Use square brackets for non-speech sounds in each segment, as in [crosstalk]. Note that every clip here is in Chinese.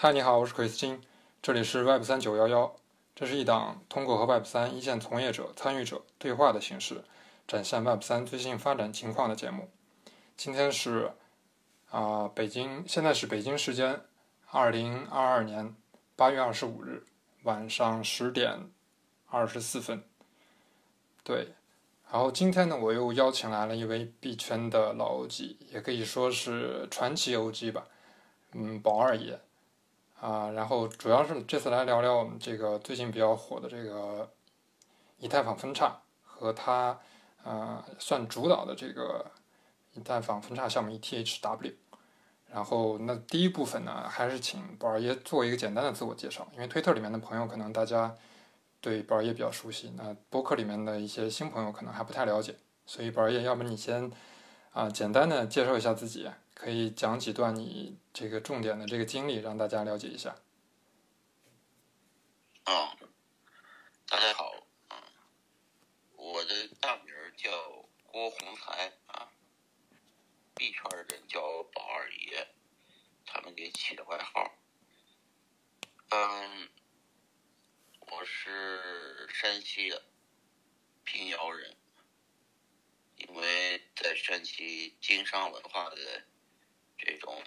嗨，你好，我是 Chris 金，这里是 Web 三九幺幺。这是一档通过和 Web 三一线从业者、参与者对话的形式，展现 Web 三最新发展情况的节目。今天是啊，北京，现在是北京时间二零二二年八月二十五日晚上十点二十四分。对，然后今天呢，我又邀请来了一位币圈的老 OG，也可以说是传奇 OG 吧，嗯，宝二爷。啊，然后主要是这次来聊聊我们这个最近比较火的这个以太坊分叉和它呃算主导的这个以太坊分叉项目 ETHW。然后那第一部分呢，还是请宝儿爷做一个简单的自我介绍，因为推特里面的朋友可能大家对宝儿爷比较熟悉，那播客里面的一些新朋友可能还不太了解，所以宝儿爷，要不你先啊简单的介绍一下自己。可以讲几段你这个重点的这个经历，让大家了解一下。啊，大家好，嗯，我的大名叫郭洪才啊，币圈人叫宝二爷，他们给起的外号。嗯，我是山西的平遥人，因为在山西经商文化的。这种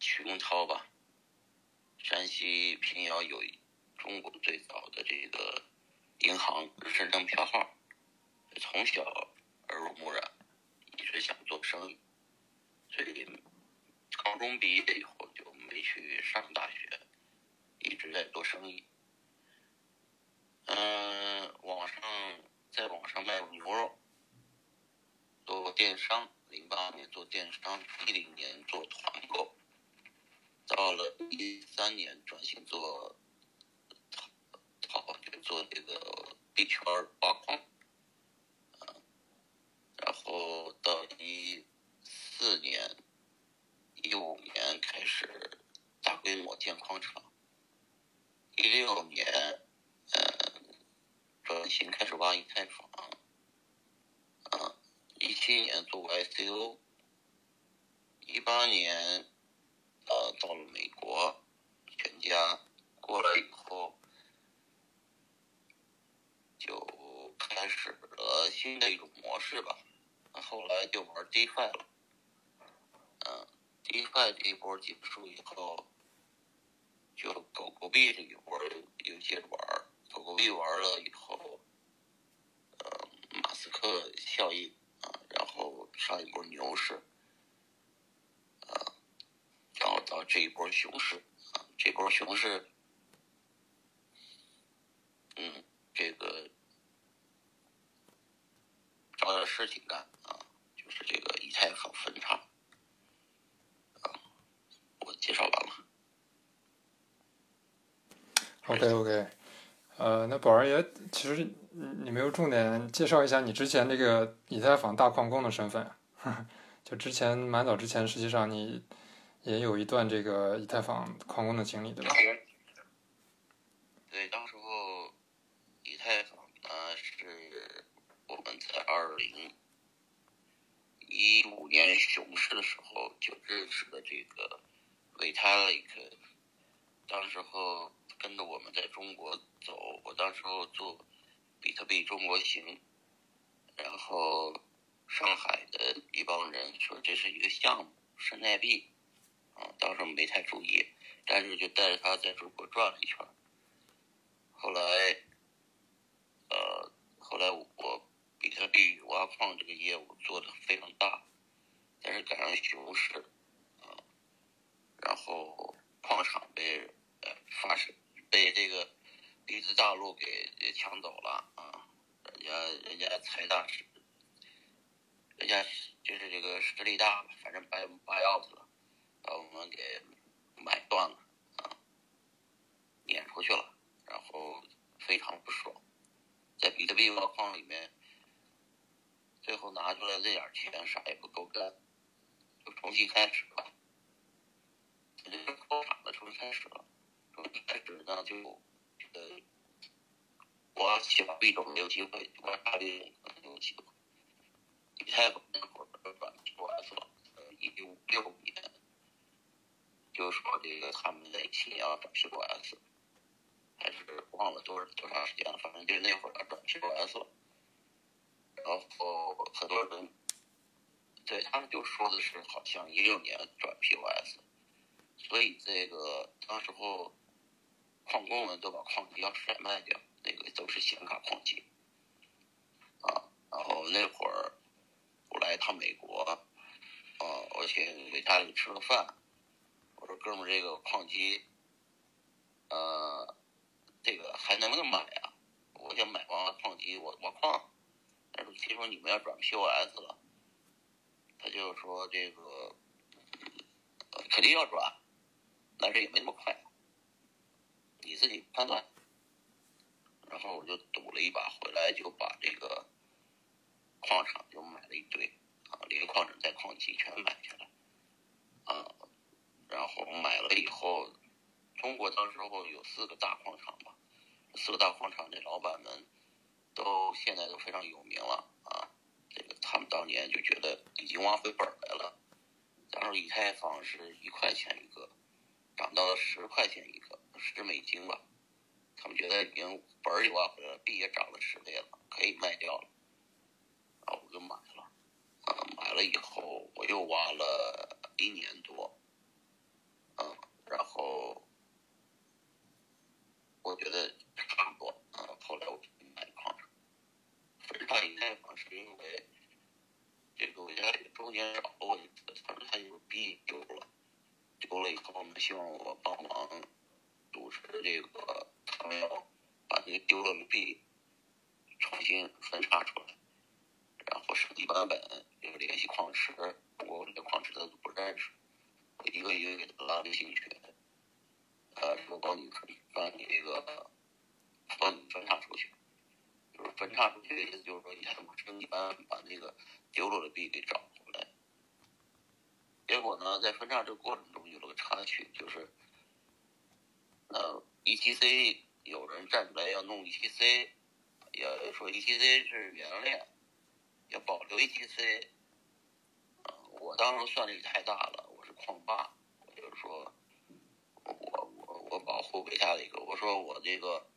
琼涛吧，山西平遥有中国最早的这个银行深证票号，从小耳濡目染，一直想做生意，所以高中毕业以后就没去上大学，一直在做生意。嗯，网上在网上卖牛肉，做电商。零八年做电商，一零年做团购，到了一三年转型做淘，就做这个币圈挖矿，啊，然后到一四年、一五年开始大规模建矿场，一六年，嗯，转型开始挖以太坊。今年做 ICO，一八年，呃，到了美国，全家过来以后，就开始了新的一种模式吧。后来就玩 DeFi 了，嗯，DeFi 这一波结束以后，就狗狗币这一波又接着玩。狗狗币玩了以后，呃，马斯克效应。上一波牛市，啊，然后到这一波熊市，啊，这波熊市，嗯，这个找点事情干啊，就是这个以太坊分叉，啊，我介绍完了。OK OK，呃，那宝儿爷其实。你没有重点介绍一下你之前那个以太坊大矿工的身份？[laughs] 就之前蛮早之前，实际上你也有一段这个以太坊矿工的经历，对吧？对，当时候以太坊呢是我们在二零一五年熊市的时候就认识的这个 Vitalik，当时候跟着我们在中国走，我当时候做。比特币中国行，然后上海的一帮人说这是一个项目，山寨币，啊，当时没太注意，但是就带着他在中国转了一圈。后来，呃，后来我比特币挖矿这个业务做的非常大，但是赶上熊市，啊，然后矿场被呃发生被这个。币资大陆给抢走了啊！人家人家财大势，人家就是这个实力大，反正掰拔钥匙了，把我们给买断了啊，撵出去了，然后非常不爽，在比特币挖矿里面，最后拿出来这点钱啥也不够干，就重新开始了，这就破产了，重新开始了，重新开始呢就。呃，我小币种没有机会，我大币种可能有机会。以太坊那会儿转 T O S 了，一五六年就说这个他们那期要转 POS，还是忘了多少多长时间了，反正就那会儿转 POS。然后很多人对他们就说的是好像一六年转 POS，所以这个当时候矿工们都把矿机要甩卖掉，那个都是显卡矿机啊。然后那会儿我来一趟美国，啊，我请给家里吃个饭。我说哥们儿，这个矿机，呃，这个还能不能买啊？我想买完矿机，我我矿。但是听说你们要转 POS 了，他就说这个肯定要转，但是也没那么快，你自己判断。然后我就赌了一把，回来就把这个矿场就买了一堆啊，连矿场带矿机全买下来啊。然后买了以后，中国当时候有四个大矿场嘛，四个大矿场的老板们都现在都非常有名了啊。这个他们当年就觉得已经挖回本来了。当时以太坊是一块钱一个，涨到了十块钱一个，十美金吧。他们觉得已经本儿也挖回来了，币也涨了十倍了，可以卖掉了。啊，我就买了，啊，买了以后我又挖了一年多。嗯，然后我觉得差不多，嗯，后来我就买矿场。分叉以太坊是因为这个我家里中间找过一次，他说他有币丢了，丢了以后呢，希望我帮忙组织这个，他们要把那个丢了的币重新分叉出来，然后升级版本，又联系矿池，我这个矿池他都不认识。一个一个给他拉微信群，呃，说帮你帮你这个帮你分叉出去，就是分叉出去的意思就是说，以太坊升级版把那个丢了的币给找回来。结果呢，在分叉这个过程中有了个插曲，就是呃，ETC 有人站出来要弄 ETC，也说 ETC 是原链，要保留 ETC。我当时算力太大了。我是矿霸，我就是说，我我我保护给他的一个，我说我这个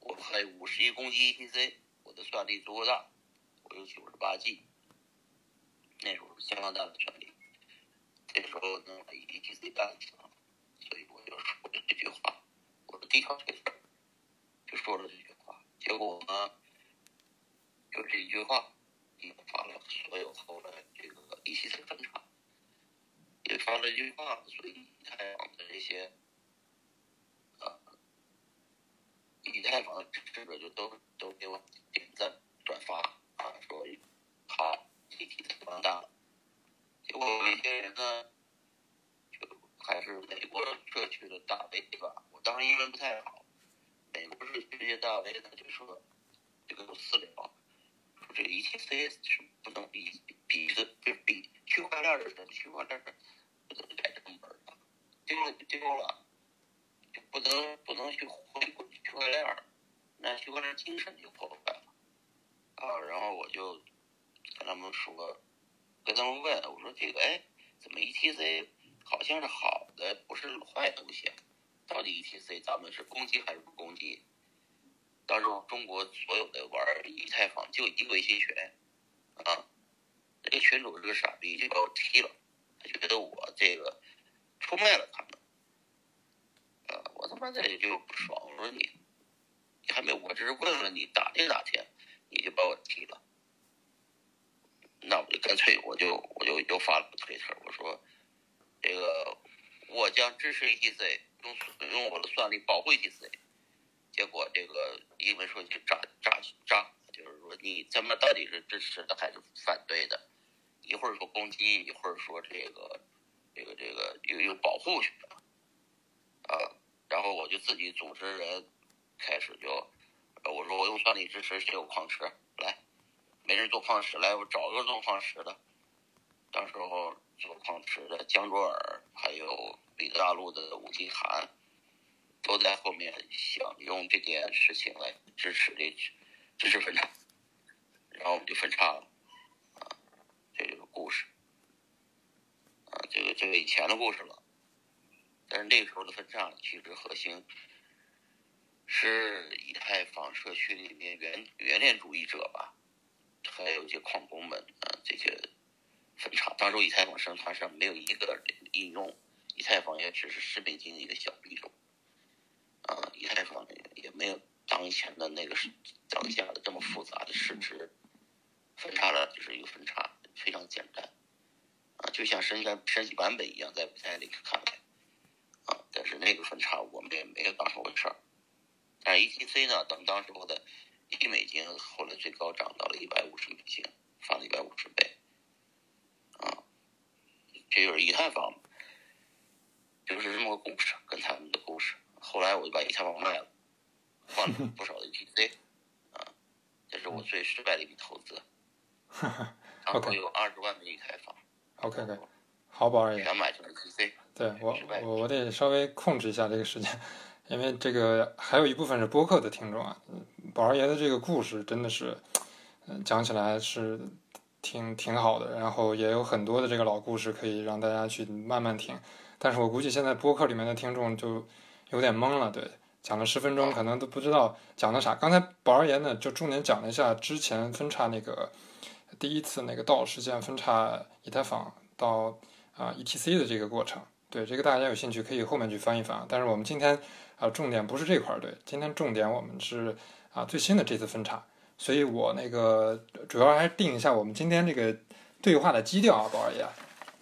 我还有五十一攻击 ETC，我的算力足够大，我有九十八 G，那时候是相当大的算力，这时候弄了 ETC 干死了，所以我就说了这句话，低调这事就说了这句话，结果呢，就这一句话引发了所有后来这个 ETC 分叉。也发了一句话，所以以太坊的这些，呃，以太坊的支持者就都都给我点赞转发啊，说他集体太放大。结果有一些人呢，就还是美国社区的大 V 吧，当时英文不太好，美国是直接大 V 呢就说，就跟我私聊，说这个 ETC 是不能比比的，就比区块链的区块链的。不能改成本的，丢了就丢了，就不能不能去回归区块链儿，那区块链精神就破坏了啊！然后我就跟他们说，跟他们问，我说这个哎，怎么 ETC 好像是好的，不是坏东西啊？到底 ETC 咱们是攻击还是不攻击？当时中国所有的玩以太坊就一个微信群啊，这个群主是个傻逼，就把我踢了。他觉得我这个出卖了他们，啊，我他妈这就不爽。我说你，你还没，我只是问问你打听打听，你就把我踢了，那我就干脆我就我就又发了个推特，我说这个我将支持 ETC，用用我的算力保护 ETC。结果这个英文说就炸炸炸，就是说你他妈到底是支持的还是反对的？一会儿说攻击，一会儿说这个，这个这个有有保护去的，啊，然后我就自己组织人，开始就，我说我用算力支持谁有矿池来，没人做矿石来，我找个做矿石的，当时候做矿池的江卓尔，还有彼得大陆的武吉涵，都在后面想用这件事情来支持这支持分叉，然后我们就分叉了啊。这个故事，啊，这个这个以前的故事了。但是那个时候的分叉其实核心是以太坊社区里面原原链主义者吧，还有一些矿工们啊这些分叉。当时以太坊生态上没有一个应用，以太坊也只是十美金的一个小币种，啊，以太坊也没有当前的那个当下的这么复杂的市值，分叉了就是一个分叉，非常简单。啊，就像升级升级版本一样，在在那个看来，啊，但是那个分叉我们也没有当成回事儿。但 ETC 呢，等当时候的一美金，后来最高涨到了一百五十美金，翻了一百五十倍，啊，这就是以太坊，就是这么个故事，跟他们的故事。后来我就把以太坊卖了，换了不少的 ETC，[laughs] 啊，这是我最失败的一笔投资。当时有二十万的以太坊。OK OK，好，宝二爷。全买就是 PC。对我我我得稍微控制一下这个时间，因为这个还有一部分是播客的听众啊。宝二爷的这个故事真的是，嗯，讲起来是挺挺好的，然后也有很多的这个老故事可以让大家去慢慢听。但是我估计现在播客里面的听众就有点懵了，对，讲了十分钟可能都不知道讲的啥。刚才宝二爷呢就重点讲了一下之前分叉那个。第一次那个道事件分叉以太坊到啊 ETC 的这个过程，对这个大家有兴趣可以后面去翻一翻。但是我们今天啊重点不是这块儿，对，今天重点我们是啊最新的这次分叉。所以我那个主要还是定一下我们今天这个对话的基调啊，宝二爷。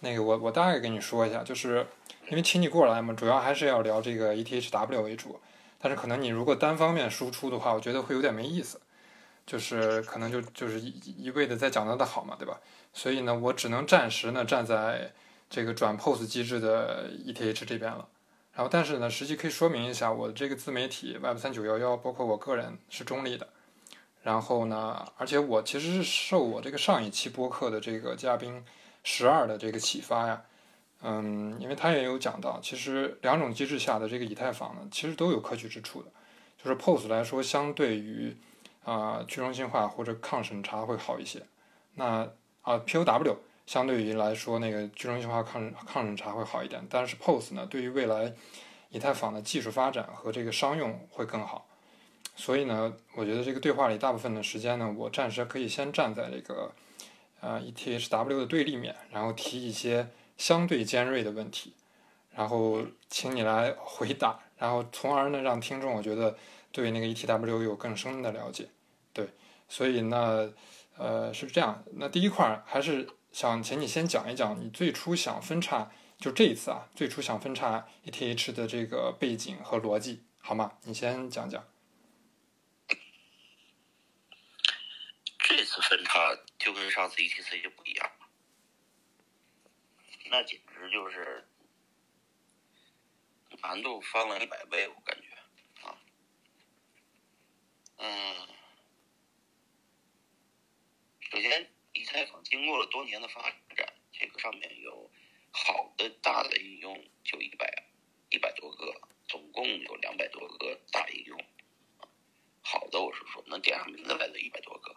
那个我我大概跟你说一下，就是因为请你过来嘛，主要还是要聊这个 ETHW 为主。但是可能你如果单方面输出的话，我觉得会有点没意思。就是可能就就是一一味的在讲它的好嘛，对吧？所以呢，我只能暂时呢站在这个转 POS 机制的 ETH 这边了。然后，但是呢，实际可以说明一下，我这个自媒体 Web 三九幺幺，包括我个人是中立的。然后呢，而且我其实是受我这个上一期播客的这个嘉宾十二的这个启发呀，嗯，因为他也有讲到，其实两种机制下的这个以太坊呢，其实都有可取之处的。就是 POS 来说，相对于啊，去中心化或者抗审查会好一些。那啊，POW 相对于来说，那个去中心化抗抗审查会好一点。但是 POS 呢，对于未来以太坊的技术发展和这个商用会更好。所以呢，我觉得这个对话里大部分的时间呢，我暂时可以先站在这个呃 ETHW 的对立面，然后提一些相对尖锐的问题，然后请你来回答，然后从而呢，让听众我觉得对那个 ETW 有更深的了解。对，所以呢，呃，是这样。那第一块还是想请你先讲一讲你最初想分叉，就这一次啊，最初想分叉 ETH 的这个背景和逻辑，好吗？你先讲讲。这次分叉就跟上次 ETC 就不一样，那简直就是难度翻了一百倍，我感觉啊，嗯。首先，以太坊经过了多年的发展，这个上面有好的大的应用，就一百一百多个，总共有两百多个大应用。好的，我是说能点上名字来的一百多个，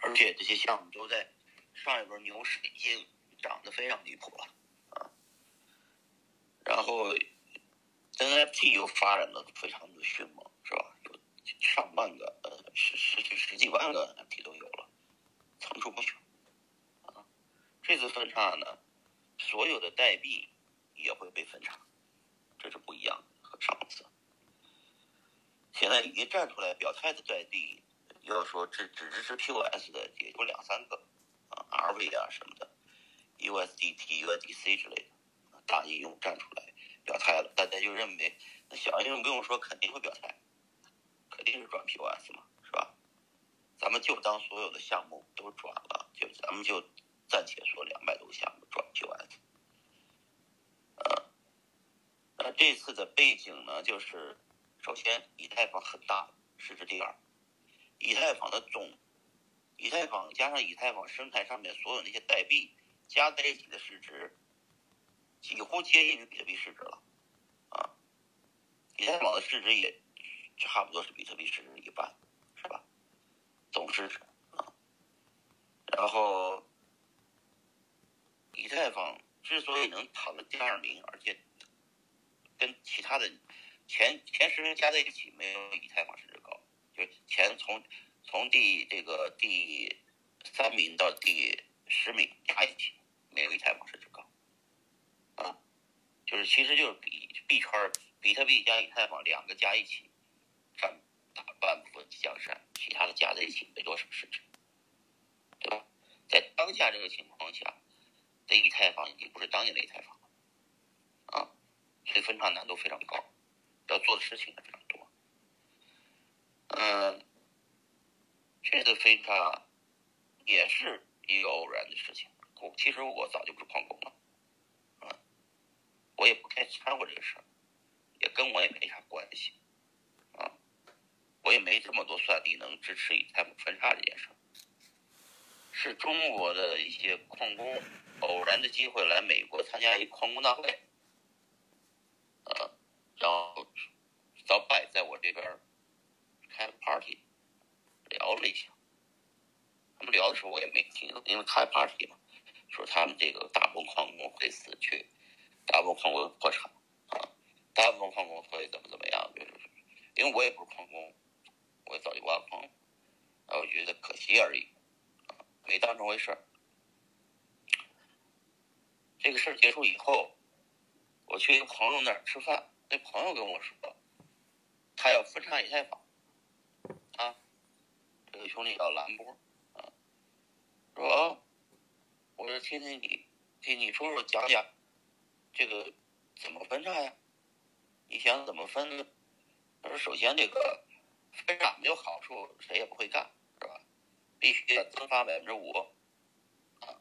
而且这些项目都在上一轮牛市已经涨得非常离谱了啊。然后 NFT 又发展的非常的迅猛，是吧？有上万个，呃，十十十几万个 NFT 都有了。层出不穷，啊，这次分叉呢，所有的代币也会被分叉，这是不一样的和上次。现在已经站出来表态的代币，要说只只支持 POS 的也就两三个，啊，RV 啊什么的，USDT、USDC 之类的，大应用站出来表态了，大家就认为那小应用不用说肯定会表态，肯定是转 POS 嘛。是吧咱们就当所有的项目都转了，就咱们就暂且说两百多个项目转 POS。呃，那这次的背景呢，就是首先以太坊很大，市值第二，以太坊的总，以太坊加上以太坊生态上面所有那些代币加在一起的市值，几乎接近于比特币市值了，啊，以太坊的市值也差不多是比特币市值一半。是吧总市值啊，然后以太坊之所以能跑到第二名，而且跟其他的前前十名加在一起没有以太坊市值高，就是前从从第这个第三名到第十名加一起没有以太坊市值高，啊，就是其实就是比币圈比特币加以太坊两个加一起占大半部分江山，其他的加在一起没多少市值，对吧？在当下这个情况下，的以太坊已经不是当年的以太坊了，啊，所以分叉难度非常高，要做的事情也非常多。嗯，这次分叉也是一个偶然的事情。我其实我早就不是矿工了，啊，我也不太掺和这个事儿，也跟我也没啥关系，啊，我也没这么多算力能支持以太坊分叉这件事儿。是中国的一些矿工偶然的机会来美国参加一矿工大会，呃，然后早拜在我这边开了 party，聊了一下。他们聊的时候我也没听，因为开 party 嘛，说他们这个大部分矿工会死去，大部分矿工破产啊，大部分矿工会怎么怎么样，就是因为我也不是矿工，我也早就挖矿，啊，我觉得可惜而已。没当成回事儿。这个事儿结束以后，我去一个朋友那儿吃饭，那朋友跟我说，他要分叉以太坊，啊，这个兄弟叫兰波，啊，说，我说听听你，听你说说讲讲，这个怎么分叉呀？你想怎么分？他说首先这个分叉没有好处，谁也不会干。是吧必须要增发百分之五，啊，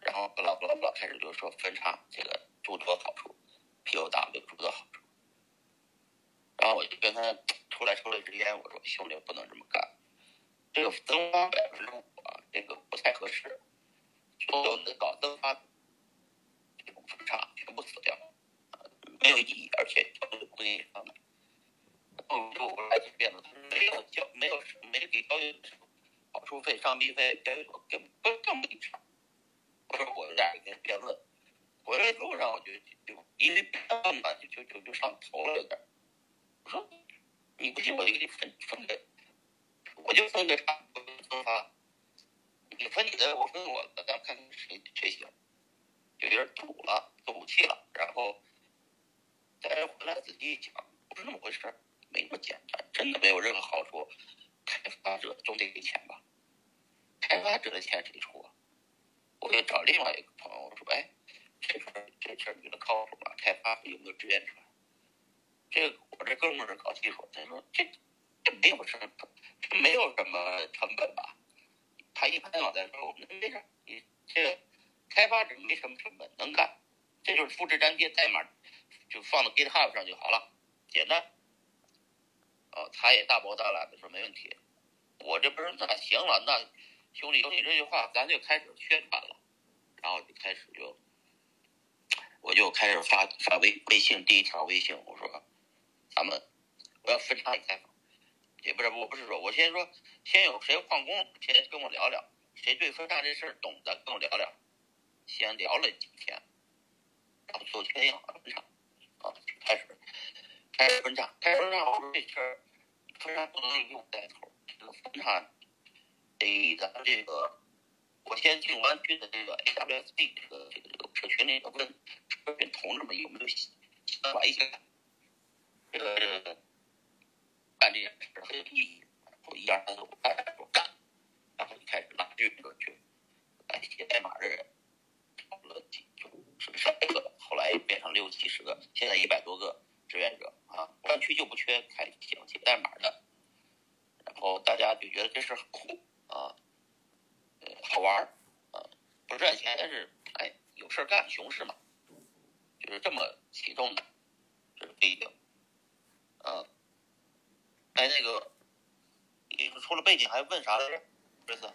然后巴拉巴拉巴拉开始就说分叉这个诸多好处，POW 诸多好处，然后我就跟他出来抽了一支烟，我说兄弟不能这么干，这个增发百分之五啊，这个不太合适，所有的搞增发这种分叉全部死掉，没有意义，而且交易不给你上的，后就来就变了，没有交没有没给交易。好处费、上币费，交易所更不更没差。我说我有点跟辩论，回来路上我就就因为辩论嘛，就就就就上头了有点。我说你不信我就给你分分给，我就分个差，分发。你分你的，我分我的，咱看看谁谁行。有点赌了，赌气了，然后再回来仔细一想，不是那么回事儿没那么简单，真的没有任何好处。开发者总得给钱吧？开发者的钱谁出啊？我又找另外一个朋友，我说：“哎，这事这事儿你觉得靠谱吗？开发有没有志愿者？”这我这哥们儿搞技术，他说：“这这没有什么，这没有什么成本吧？”他一拍脑袋说：“我们没事，你这个开发者没什么成本，能干，这就是复制粘贴代码，就放到 GitHub 上就好了，简单。”哦，他也大包大揽的说没问题，我这不是那行了，那兄弟有你这句话，咱就开始宣传了，然后就开始就，我就开始发发微微信第一条微信，我说咱们我要分叉开发，也不是我不是说我先说先有谁矿工先跟我聊聊，谁对分叉这事儿懂的跟我聊聊，先聊了几天，然后最后确定了分叉，啊开始。开始分叉，开始分叉，我说这事儿分叉不能用带头，这个分叉得咱这个，我先进湾区的这个 AWSD 这个这个这个社群里头问社群同志们有没有想法一些，这个这个干这件事很有意义，我一二三四五干，我干，然后就开始拉这个去，来写代码的人，差不多几就上百个，后来变成六七十个，现在一百多个。志愿者啊，湾区就不缺开写写代码的，然后大家就觉得这事很酷啊，好玩儿啊，不赚钱，但是哎，有事干，熊市嘛，就是这么启动的，这是不一定。啊，哎，那个，除了背景还问啥来着？这次？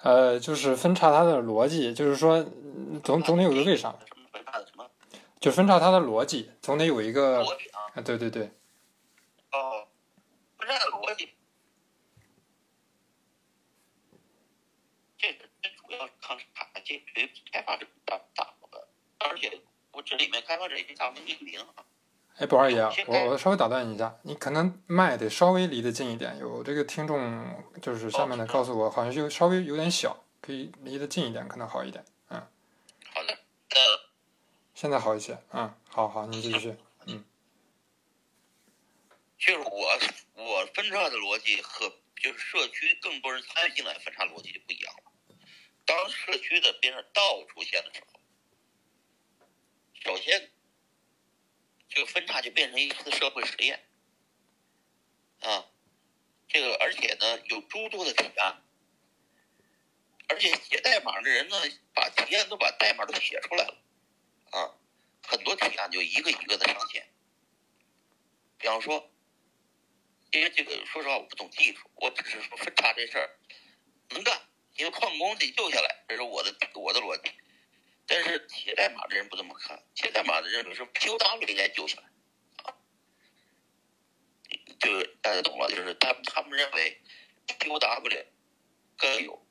呃，就是分叉它的逻辑，就是说总总得有个为啥。就分叉它的逻辑，总得有一个逻辑啊！对对对。哦，分叉的逻辑，这个这主要是抗卡这对开发者大大部分，而且我这里面开发者也大部分匿名啊，哎，宝二爷，我我稍微打断你一下，你可能麦得稍微离得近一点。有这个听众就是下面的告诉我，好像就稍微有点小，可以离得近一点，可能好一点。嗯，好的，那现在好一些。嗯，好好，你继续。嗯就是我我分叉的逻辑和就是社区更多人参与进来分叉逻辑就不一样了。当社区的边上道出现的时候，首先这个分叉就变成一次社会实验啊，这个而且呢有诸多的提案，而且写代码的人呢把提案都把代码都写出来了啊，很多提案就一个一个的上线，比方说。因为这个，说实话，我不懂技术，我只是说分叉这事儿能干，因为矿工得救下来，这是我的我的逻辑。但是写代码的人不这么看，写代码的人认为是 POW 应该救下来，啊，就大家懂了，就是他他们认为 POW 更有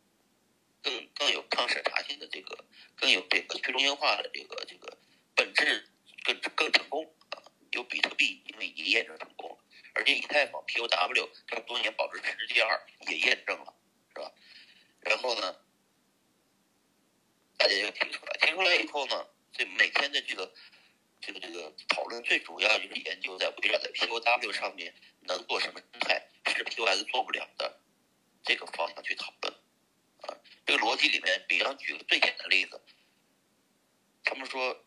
更更有抗审查性的这个，更有这个去中心化的这个这个本质更更成功啊，有比特币因为已经验证成功了。而且以太坊 POW 这么多年保持世界第二也验证了，是吧？然后呢，大家就提出来，提出来以后呢，这每天的这个这个这个讨论最主要就是研究在围绕在 POW 上面能做什么生态是 POS 做不了的这个方向去讨论。啊，这个逻辑里面，比方举个最简单的例子，他们说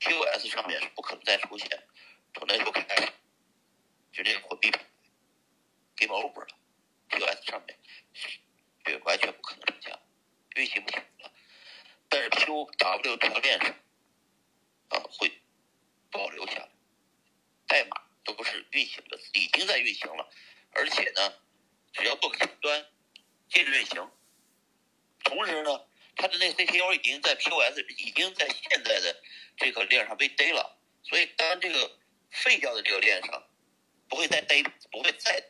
POS 上面是不可能再出现从那时候开始。就这个货币，game over 了，POS 上面就完全不可能成交，运行不起了。但是 POW 这条链上啊会保留下来，代码都不是运行的，已经在运行了，而且呢，只要做个前端，接着运行。同时呢，它的那 CTO 已经在 POS 已经在现在的这个链上被逮了，所以当这个废掉的这个链上。不会再逮，不会再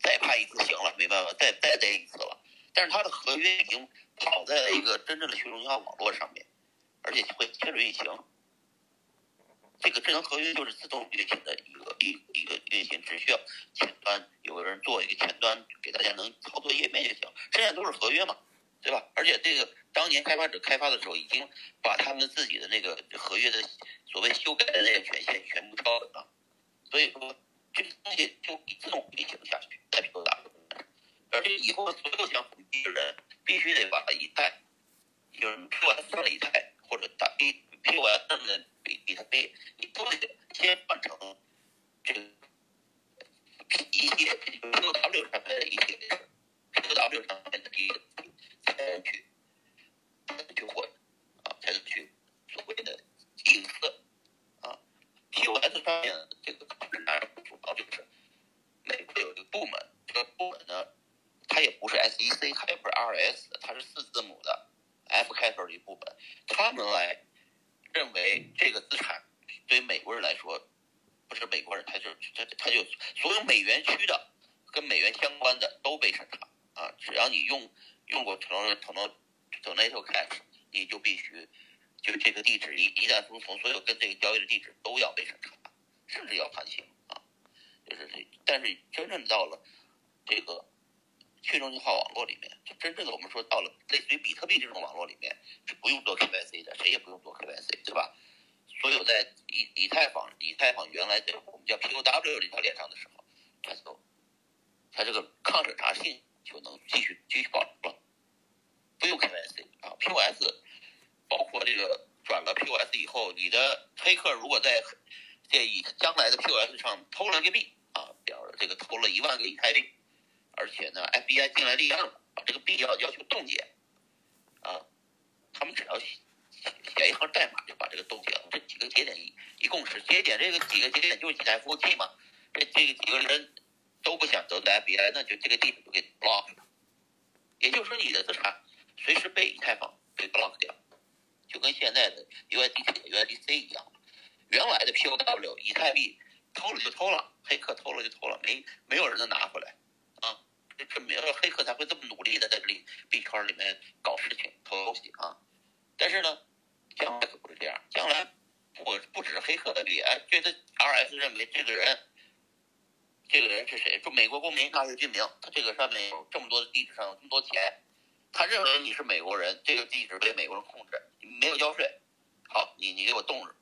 再判一次行了，没办法，再再逮一次了。但是它的合约已经跑在了一个真正的去中心化网络上面，而且会接着运行。这个智能合约就是自动运行的一个一一个运行，只需要前端有个人做一个前端，给大家能操作页面就行，剩下都是合约嘛，对吧？而且这个当年开发者开发的时候，已经把他们自己的那个合约的所谓修改的那个权限全部抄了，所以说。这个东西就自动运行下去，在 POW，而且以后所有想统计的人必须得把以太，就是 POS 上的以太或者打 P POS 上的比比特币，你都得先换成这个一些 POW 上面的一些 POW 上面的这个才能去才能去混啊，才能去所谓的隐私啊，POS 上面这个主要就是美国有一个部门，这个部门呢，它也不是 SEC，它也不是 RS，它是四字母的 F 开头的一部分，他们来认为这个资产对于美国人来说，不是美国人，他就他他就所有美元区的跟美元相关的都被审查啊，只要你用用过 Toronto Toronto Cash，你就必须就这个地址一一旦封从所有跟这个交易的地址都要被审查，甚至要判刑啊。就是这，但是真正到了这个去中心化网络里面，就真正的我们说到了类似于比特币这种网络里面，是不用做 KYC 的，谁也不用做 KYC，对吧？所有在以以太坊以太坊原来的我们叫 POW 这条链上的时候，它就它这个抗审查性就能继续继续保留了，不用 KYC 啊，POS 包括这个转了 POS 以后，你的黑客如果在这以将来的 POS 上偷了一个币。啊，表示这个偷了一万个以太币，而且呢，FBI 进来立案了，把这个币要要求冻结，啊，他们只要写写一行代码就把这个冻结了。这几个节点一一共是节点，这个几个节点就是几台服务器嘛，这这个几个人都不想得罪 FBI，那就这个地址就给 block 了。也就是说，你的资产随时被以太坊被 block 掉，就跟现在的 USDT、USDC 一样，原来的 POW 以太币。偷了就偷了，黑客偷了就偷了，没没有人能拿回来，这这没有黑客才会这么努力的在这里币圈里面搞事情偷东西啊。但是呢，将来可不是这样，将来不不只是黑客的币，哎，觉得 RS 认为这个人，这个人是谁？说美国公民，他是居民，他这个上面有这么多的地址上有这么多钱，他认为你是美国人，这个地址被美国人控制，没有交税，好，你你给我冻着，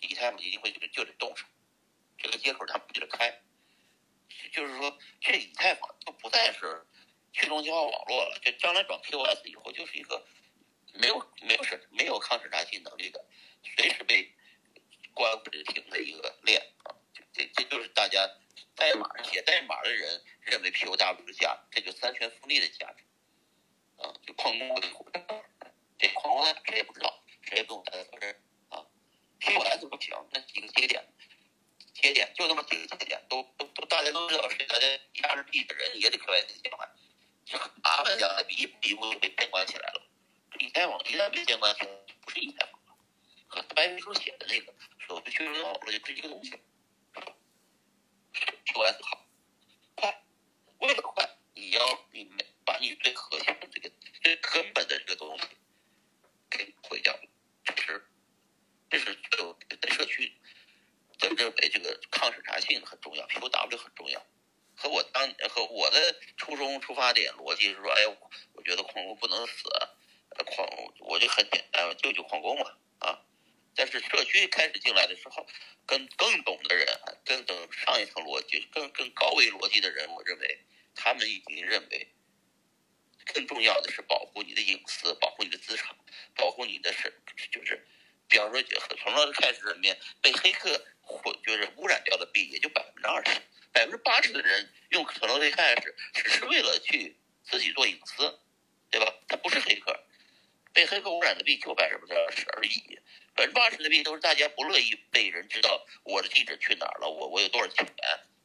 以太坊一定会就就得冻上，这个接口他们就得开，就是说这以太坊就不再是去中心化网络了，这将来转 POS 以后就是一个没有没有审没有抗审查性能力的。随时被关不停的一个链啊，这这就是大家代码写代码的人认为 POW 的价值，这就三权分立的价值啊，就矿工的这矿工谁也不知道，谁也不用担责任啊。POS 不行，那几个节点，节点就那么几个节点，都都都大家都知道是大家压着币的人也得 KYC 进来，这很麻烦，将来一步一步就被监管起来了。以太网一旦被监管起来，不是以太网。和白皮书写的那个所谓去中心化网络就是一个东西，POS 好快，为了快，你要你把你最核心的这个最根本的这个东西给毁掉了，这是这是就在社区的认为这个抗审查性很重要，POW 很重要。和我当和我的初衷出发点逻辑是说，哎，我觉得矿工不能死，矿我就很简单，救救矿工嘛，啊。但是社区开始进来的时候，更更懂的人，更懂上一层逻辑，更更高维逻辑的人，我认为他们已经认为，更重要的是保护你的隐私，保护你的资产，保护你的是就是，比方说从那开始里面被黑客或就是污染掉的币也就百分之二十，百分之八十的人用可能最开始只是为了去自己做隐私，对吧？他不是黑客。被黑客污染的币就百分之二十而已，百分之八十的币都是大家不乐意被人知道我的地址去哪儿了，我我有多少钱，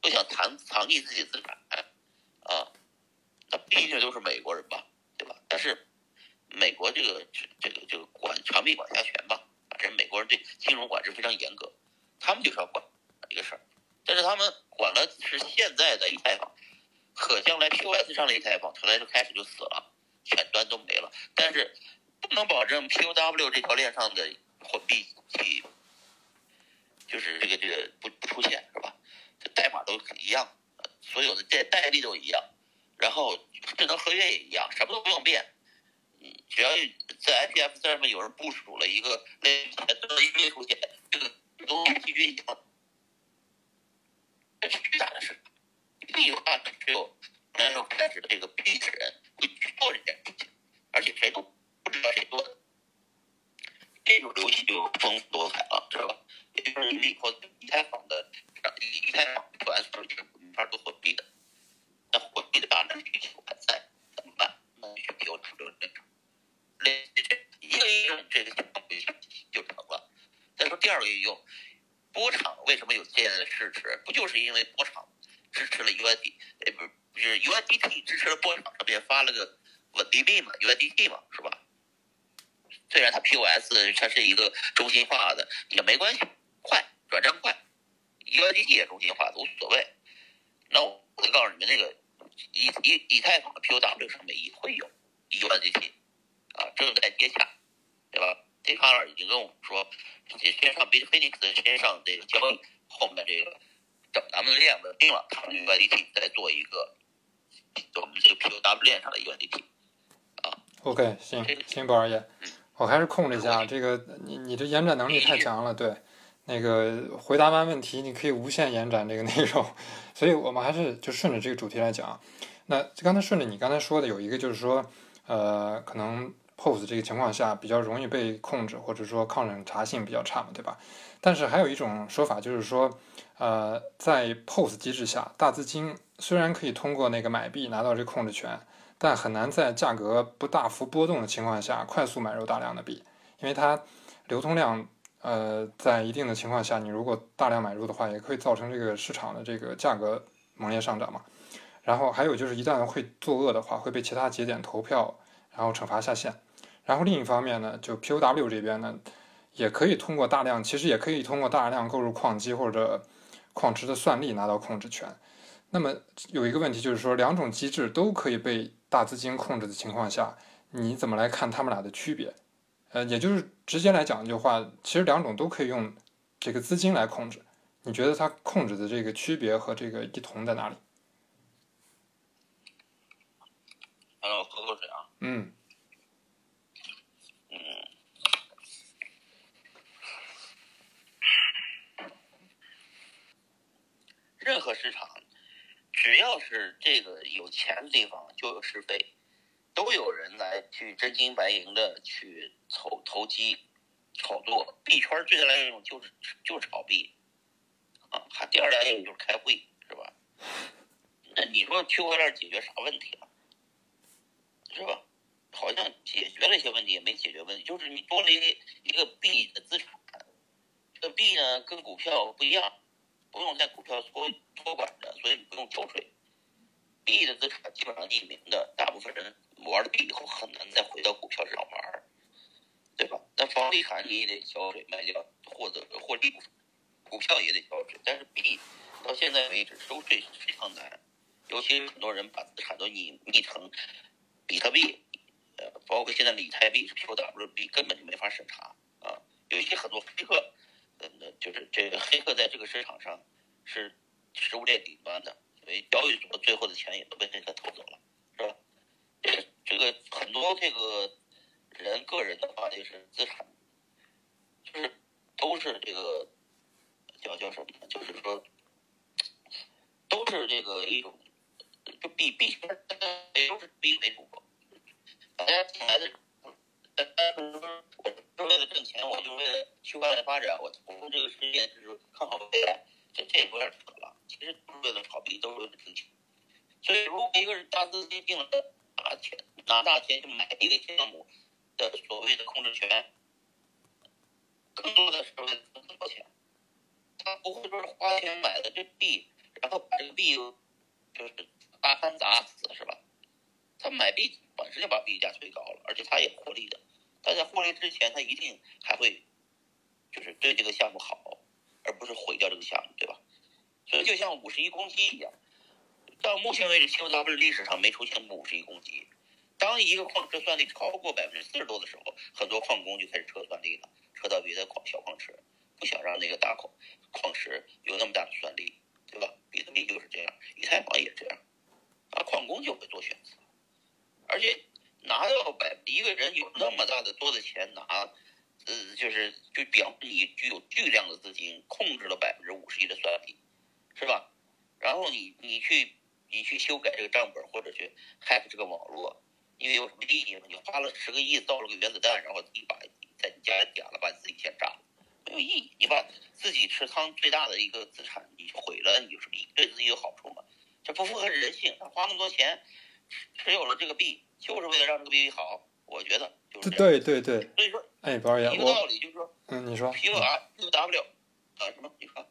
都想藏藏匿自己资产，啊，那毕竟都是美国人吧，对吧？但是美国这个这个这个管长臂管辖权吧，这美国人对金融管制非常严格，他们就是要管一个事儿，但是他们管了是现在的以太坊，可将来 POS 上的以太坊，从来就开始就死了，全端都没了，但是。不能保证 POW 这条链上的货币去，就是这个这个不不出现是吧？这代码都一样，所有的代代币都一样，然后智能合约也一样，什么都不用变。只要在 IPF 上面有人部署了一个类似的一列出现，这个都继续一样。这是巨大的事。币的话，只有那开始的这个币的人会去做这件事情，而且谁都。不知道谁做的，这种游戏就丰富多彩了，知道吧？也就是你以后以太坊的以太坊不安全，是没法做货币的。那货币的大量需求还在，怎么办？那就给我出这个正常。类这一个应用，这个情况就成了。再说第二个应用，波场为什么有现在的市值？不就是因为波场支持了 U I D，哎，不是，不是 U I D T 支持了波场上面发了个稳定币嘛 U I D T 嘛，是吧？虽然它 POS 它是一个中心化的也没关系，快转账快 U I D T 也中心化的无所谓。那我就告诉你们，那个以以以太坊的 POW 上面也会有 U I D T 啊，正在接洽，对吧？这卡尔已经跟我们说，先上 Bitfinex 先上这个交易，后面这个等咱们的链稳定了，他们 USDT 再做一个我们这个 POW 链上的 USDT，啊。OK，行行，宝二爷。我还是控制一下这个，你你这延展能力太强了，对，那个回答完问题你可以无限延展这个内容，所以我们还是就顺着这个主题来讲。那刚才顺着你刚才说的有一个就是说，呃，可能 POS 这个情况下比较容易被控制，或者说抗审查性比较差嘛，对吧？但是还有一种说法就是说，呃，在 POS 机制下，大资金虽然可以通过那个买币拿到这控制权。但很难在价格不大幅波动的情况下快速买入大量的币，因为它流通量，呃，在一定的情况下，你如果大量买入的话，也可以造成这个市场的这个价格猛烈上涨嘛。然后还有就是，一旦会作恶的话，会被其他节点投票，然后惩罚下线。然后另一方面呢，就 POW 这边呢，也可以通过大量，其实也可以通过大量购入矿机或者矿池的算力拿到控制权。那么有一个问题就是说，两种机制都可以被大资金控制的情况下，你怎么来看他们俩的区别？呃，也就是直接来讲一句话，其实两种都可以用这个资金来控制。你觉得它控制的这个区别和这个异同在哪里？嗯嗯，任何市场，只要是这个有钱的地方，就有是非，都有人来去真金白银的去投投机、炒作。币圈最大的一种就是就是炒币，啊，还第二大业务就是开会，是吧？那你说区块链解决啥问题了？是吧？好像解决了一些问题，也没解决问题，就是你多了一个一个币的资产。这币呢，跟股票不一样，不用在股票托托管着，所以你不用交税。币的资产基本上匿名的，大部分人玩了币以后很难再回到股票市场玩，对吧？那房地产你也得交税，卖掉获得获利部分，股票也得交税，但是币到现在为止收税非常难，尤其是很多人把资产都拟拟成。比特币，呃，包括现在的以太币是 POWB，，根本就没法审查啊。有一些很多黑客，呃，就是这个黑客在这个市场上是食物链顶端的，所以交易所最后的钱也都被黑客偷走了，是吧？这这个很多这个人个人的话就是资产，就是都是这个叫叫什么呢？就是说都是这个一种。就币币圈都是币为主，大家进来的，大家说我是为了挣钱，我就为了区块链发展，我投入这个世界就是看好未来，这这有点扯了。其实都是为了炒币，都是为了挣钱。所以，如果一个人大资金进了大钱，拿大钱去买一个项目的所谓的控制权，更多的是为了挣更多钱。他不会说是花钱买的这币，然后把这个币就是。大翻砸死是吧？他买币本身就把币价推高了，而且他也获利的。他在获利之前，他一定还会就是对这个项目好，而不是毁掉这个项目，对吧？所以就像五十一攻击一样，到目前为止，POW 历史上没出现过五十一攻击。当一个矿车算力超过百分之四十多的时候，很多矿工就开始撤算力了，撤到别的矿小矿池，不想让那个大矿矿池有那么大的算力，对吧？比特币就是这样，以太坊也这样。啊，矿工就会做选择，而且拿到百一个人有那么大的多的钱拿，呃，就是就表示你具有巨量的资金，控制了百分之五十一的算力，是吧？然后你你去你去修改这个账本或者去 hack 这个网络，因为有什么意义呢？你花了十个亿造了个原子弹，然后自己把在你家点了，把自己先炸了，没有意义。你把自己持仓最大的一个资产你毁了，你有什么意义？对自己有好处吗？这不符合人性，花那么多钱持有了这个币，就是为了让这个币好。我觉得就是对对对。所以说，哎，不二爷，一个道理就是说，嗯，你说，P O R U W 啊什么？你说。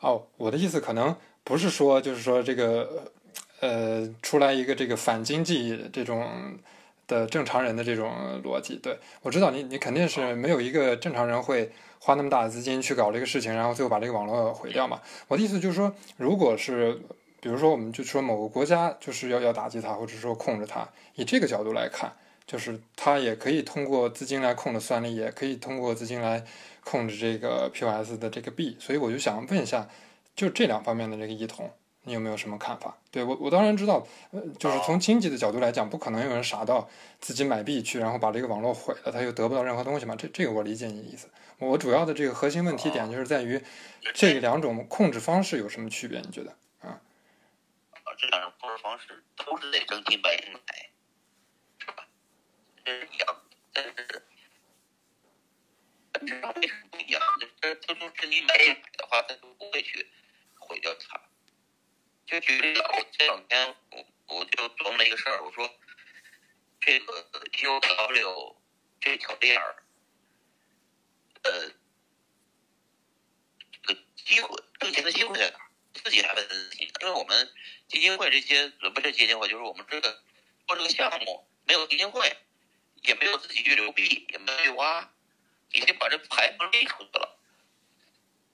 哦，我的意思可能不是说，就是说这个呃，出来一个这个反经济这种的正常人的这种逻辑。对我知道你，你肯定是没有一个正常人会花那么大的资金去搞这个事情，然后最后把这个网络毁掉嘛。我的意思就是说，如果是。比如说，我们就说某个国家就是要要打击它，或者说控制它，以这个角度来看，就是它也可以通过资金来控制算力，也可以通过资金来控制这个 POS 的这个币。所以我就想问一下，就这两方面的这个异同，你有没有什么看法？对我，我当然知道，呃，就是从经济的角度来讲，不可能有人傻到自己买币去，然后把这个网络毁了，他又得不到任何东西嘛。这这个我理解你的意思。我主要的这个核心问题点就是在于这两种控制方式有什么区别？你觉得？这两种控制方式都是得真金白银买，是吧？这是一样，但是本质上为什么不一样？这都是真金白银买的话，他就不会去毁掉它。就举例子，我这两天我我就琢磨一个事儿，我说这个 POW 这条链儿，呃，这个机会挣钱的机会在哪？自己还问自己，因为我们基金会这些不是基金会，就是我们这个做这个项目没有基金会，也没有自己去留币，也没有去挖，已经把这牌都立出去了，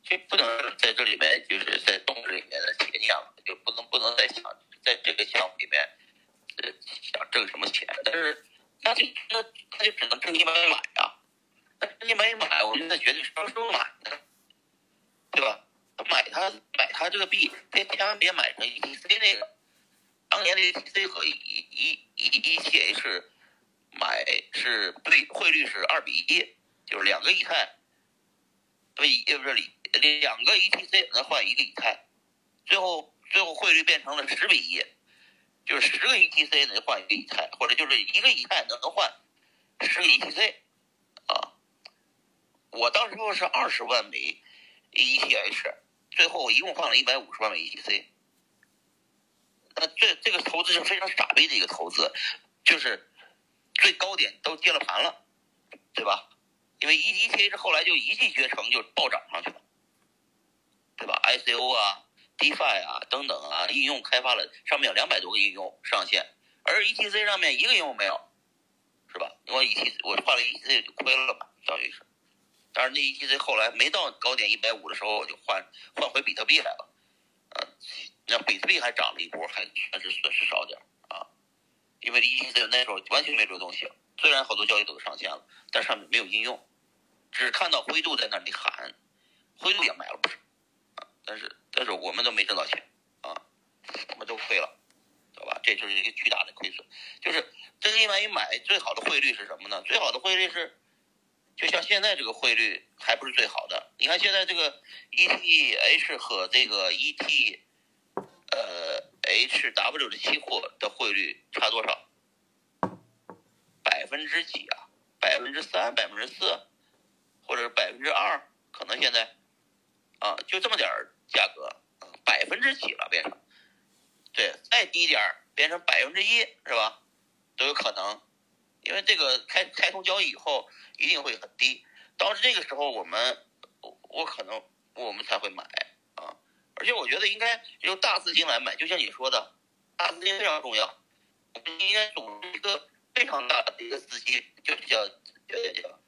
就不能在这里面就是在洞这里面的钱念了，就不能不能再想在这个项目里面呃想挣什么钱，但是那就那他就只能挣一百买呀、那挣一百买，我们那绝对是双候买的，对吧？这个币，别千万别买成 ETC 那个。当年的 ETC 和 E E E ETH 买是不对汇率是二比一，就是两个以太，对，也不是两个 ETC 能换一个以太，最后最后汇率变成了十比一，就是十个 ETC 能换一个以太，或者就是一个以太能换十个 ETC 啊。我当时候是二十万枚 ETH，最后我一共换了一百五十万枚 ETC。那这这个投资是非常傻逼的一个投资，就是最高点都接了盘了，对吧？因为 ETH 后来就一骑绝尘，就暴涨上去了，对吧？ICO 啊、DeFi 啊等等啊，应用开发了，上面有两百多个应用上线，而 ETC 上面一个应用没有，是吧？我 ETC 我换了 ETC 就亏了嘛，等于是。但是那 ETC 后来没到高点一百五的时候，我就换换回比特币来了，啊，那比特币还涨了一波，还确实损失少点啊，因为 ETC 那时候完全没流动性，虽然好多交易都上线了，但上面没有应用，只看到灰度在那里喊，灰度也买了不少，啊，但是但是我们都没挣到钱啊，我们都亏了，知道吧？这就是一个巨大的亏损，就是真金万一买最好的汇率是什么呢？最好的汇率是。就像现在这个汇率还不是最好的，你看现在这个 ETH 和这个 ET，呃 HW 的期货的汇率差多少？百分之几啊？百分之三、百分之四，或者是百分之二？可能现在啊，就这么点儿价格，百分之几了变成？对，再低点儿变成百分之一，是吧？都有可能。因为这个开开通交易以后一定会很低，到这个时候我们我可能我们才会买啊，而且我觉得应该用大资金来买，就像你说的，大资金非常重要，我们应该组一个非常大的一个资金，就是叫叫叫叫，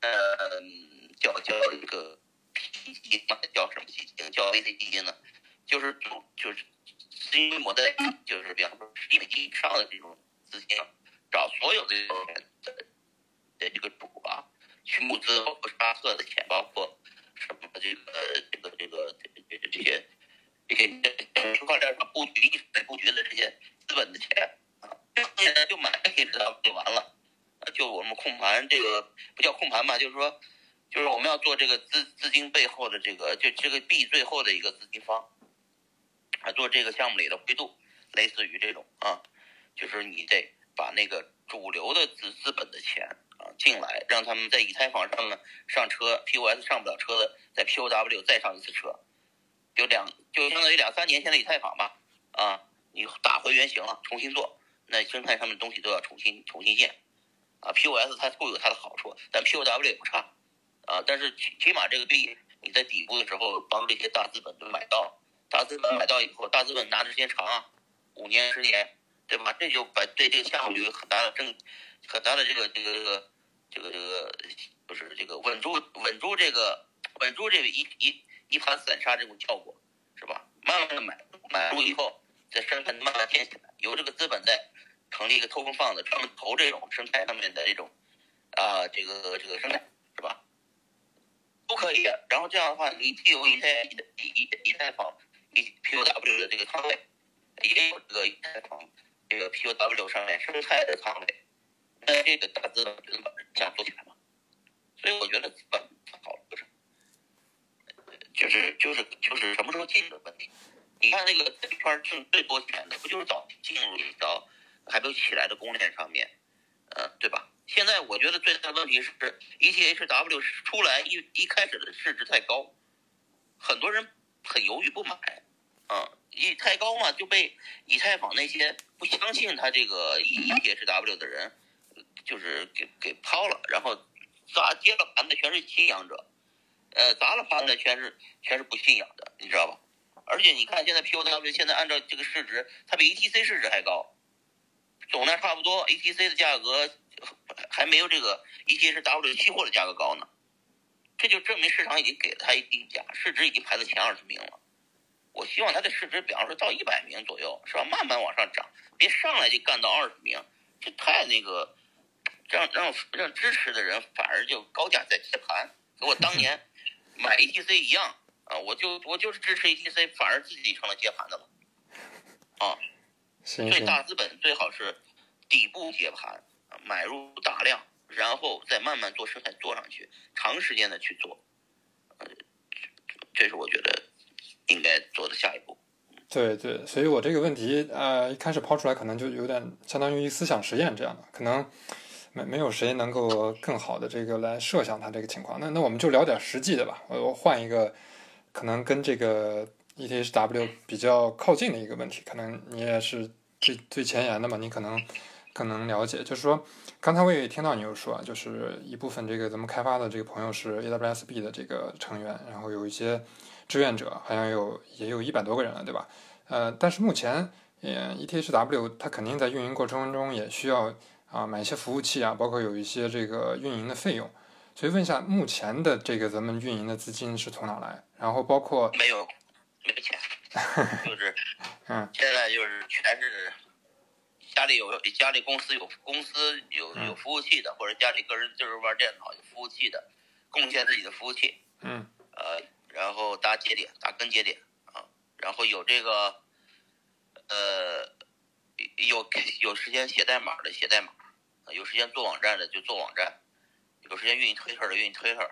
呃，叫叫一个基金，叫什么基金？叫 VC 基金呢？就是就是资金规模在，就是比方说十亿美金以上的这种资金。找所有的的这个主啊，去募资，包括沙特的钱，包括什么这个这个这个这这这些这些区块链上布局、布局的这些资本的钱啊，现在就买可以知道就完了。就我们控盘这个不叫控盘吧，就是说，就是我们要做这个资资金背后的这个就这个币最后的一个资金方啊，做这个项目里的灰度，类似于这种啊，就是你得。那个主流的资资本的钱啊进来，让他们在以太坊上呢上车，POS 上不了车的，在 POW 再上一次车，就两就相当于两三年前的以太坊吧，啊，你打回原形了，重新做，那生态上面东西都要重新重新建，啊，POS 它固有它的好处，但 POW 也不差，啊，但是起起码这个币你在底部的时候帮这些大资本都买到，大资本买到以后，大资本拿的时间长啊，五年十年。对吧？这就把对这个项目有很大的正，很大的这个这个这个这个这个不是这个稳住稳住这个稳住这个一一一盘散沙这种效果，是吧？慢慢的买买入以后，再生态慢慢建起来，有这个资本在成立一个偷风放的，专门投这种生态上面的这种啊这个这个生态，是吧？都可以。然后这样的话，你既有以太以以以太坊以 POW 的这个仓位，也有这个以太坊。这个 POW 上面生态的仓位，那这个大资本能把这样做起来吗？所以我觉得资本好不是，就是就是就是什么时候进的问题。你看那个这圈挣最多钱的，不就是早进入到还没有起来的公链上面，嗯，对吧？现在我觉得最大的问题是 ETHW 出来一一开始的市值太高，很多人很犹豫不买，啊。以太高嘛，就被以太坊那些不相信他这个 ETHW 的人，就是给给抛了，然后砸接了盘的全是信仰者，呃，砸了盘的全是全是不信仰的，你知道吧？而且你看现在 POW 现在按照这个市值，它比 ETC 市值还高，总量差不多，ETC 的价格还没有这个 ETHW 期货的价格高呢，这就证明市场已经给了它一定价，市值已经排在前二十名了。我希望它的市值，比方说到一百名左右，是吧？慢慢往上涨，别上来就干到二十名，这太那个，让让让支持的人反而就高价在接盘，和我当年 [laughs] 买 ETC 一样啊，我就我就是支持 ETC，反而自己成了接盘的了。啊，[laughs] 行行，对大资本最好是底部接盘，啊买入大量，然后再慢慢做生态做上去，长时间的去做，呃，这这是我觉得应该做的下一步。对对，所以我这个问题呃一开始抛出来，可能就有点相当于思想实验这样的，可能没没有谁能够更好的这个来设想它这个情况。那那我们就聊点实际的吧，我我换一个可能跟这个 ETHW 比较靠近的一个问题，可能你也是最最前沿的嘛，你可能更能了解。就是说，刚才我也听到你有说，就是一部分这个咱们开发的这个朋友是 AWSB 的这个成员，然后有一些志愿者，好像有也有一百多个人了，对吧？呃，但是目前，呃，ETHW 它肯定在运营过程中也需要啊买一些服务器啊，包括有一些这个运营的费用。所以问一下，目前的这个咱们运营的资金是从哪来？然后包括没有没钱，[laughs] 就是嗯现在就是全是家里有家里公司有公司有有服务器的，或者家里个人就是玩电脑有服务器的，贡献自己的服务器，嗯呃，然后搭节点搭根节点啊，然后有这个呃有有时间写代码的写代码，有时间做网站的就做网站，有时间运营推特的运营推特。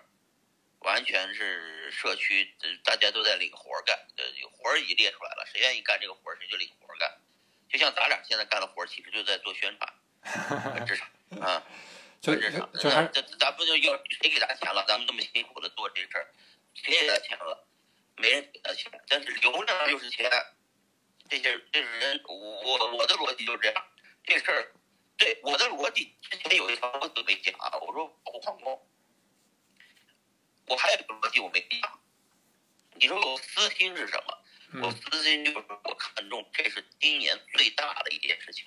完全是社区，呃大家都在领活儿干，呃，活儿已列出来了，谁愿意干这个活儿，谁就领活儿干。就像咱俩现在干的活儿，其实就在做宣传，[laughs] 本质上啊，就本质上，就还这咱不就要谁给咱钱了？咱们这么辛苦的做这事儿，谁给他钱了？没人给他钱，但是流量就是钱。这些这是人，我我的逻辑就是这样。这事儿，对我的逻辑，之前有一条我都没讲啊，我说我矿工。我还有一个逻辑我没讲，你说我私心是什么？我嗯私心就是我看中这是今年最大的一件事情，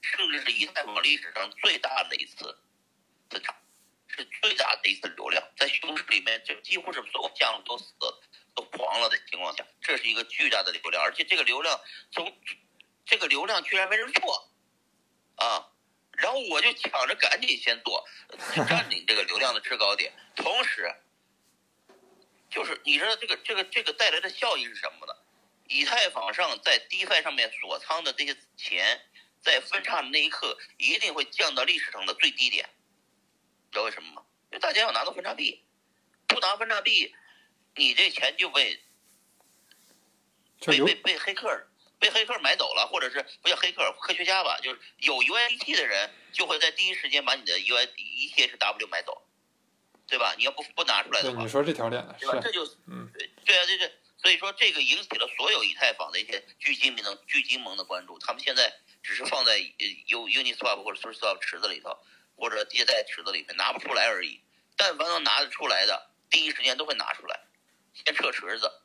甚至是以太坊历史上最大的一次增长，是最大的一次流量，在熊市里面就几乎是所有项目都死都黄了的情况下，这是一个巨大的流量，而且这个流量从这个流量居然没人做啊！然后我就抢着赶紧先做，占领这个流量的制高点，同时。就是你知道这个这个这个带来的效益是什么呢？以太坊上在 DeFi 上面锁仓的这些钱，在分叉的那一刻一定会降到历史上的最低点，知道为什么吗？因为大家要拿到分叉币，不拿分叉币，你这钱就被被被被黑客被黑客买走了，或者是不叫黑客科学家吧，就是有 UIDT 的人就会在第一时间把你的 UI ETHW 买走，对吧？你要不不拿出来的话对你，说这条链的对吧？这是就嗯对对啊，对对，所以说这个引起了所有以太坊的一些巨精明的巨精盟的关注，他们现在只是放在呃 U Uniswap 或者 SuperSwap 池子里头，或者借贷池子里面拿不出来而已。但凡能拿得出来的，第一时间都会拿出来，先撤池子，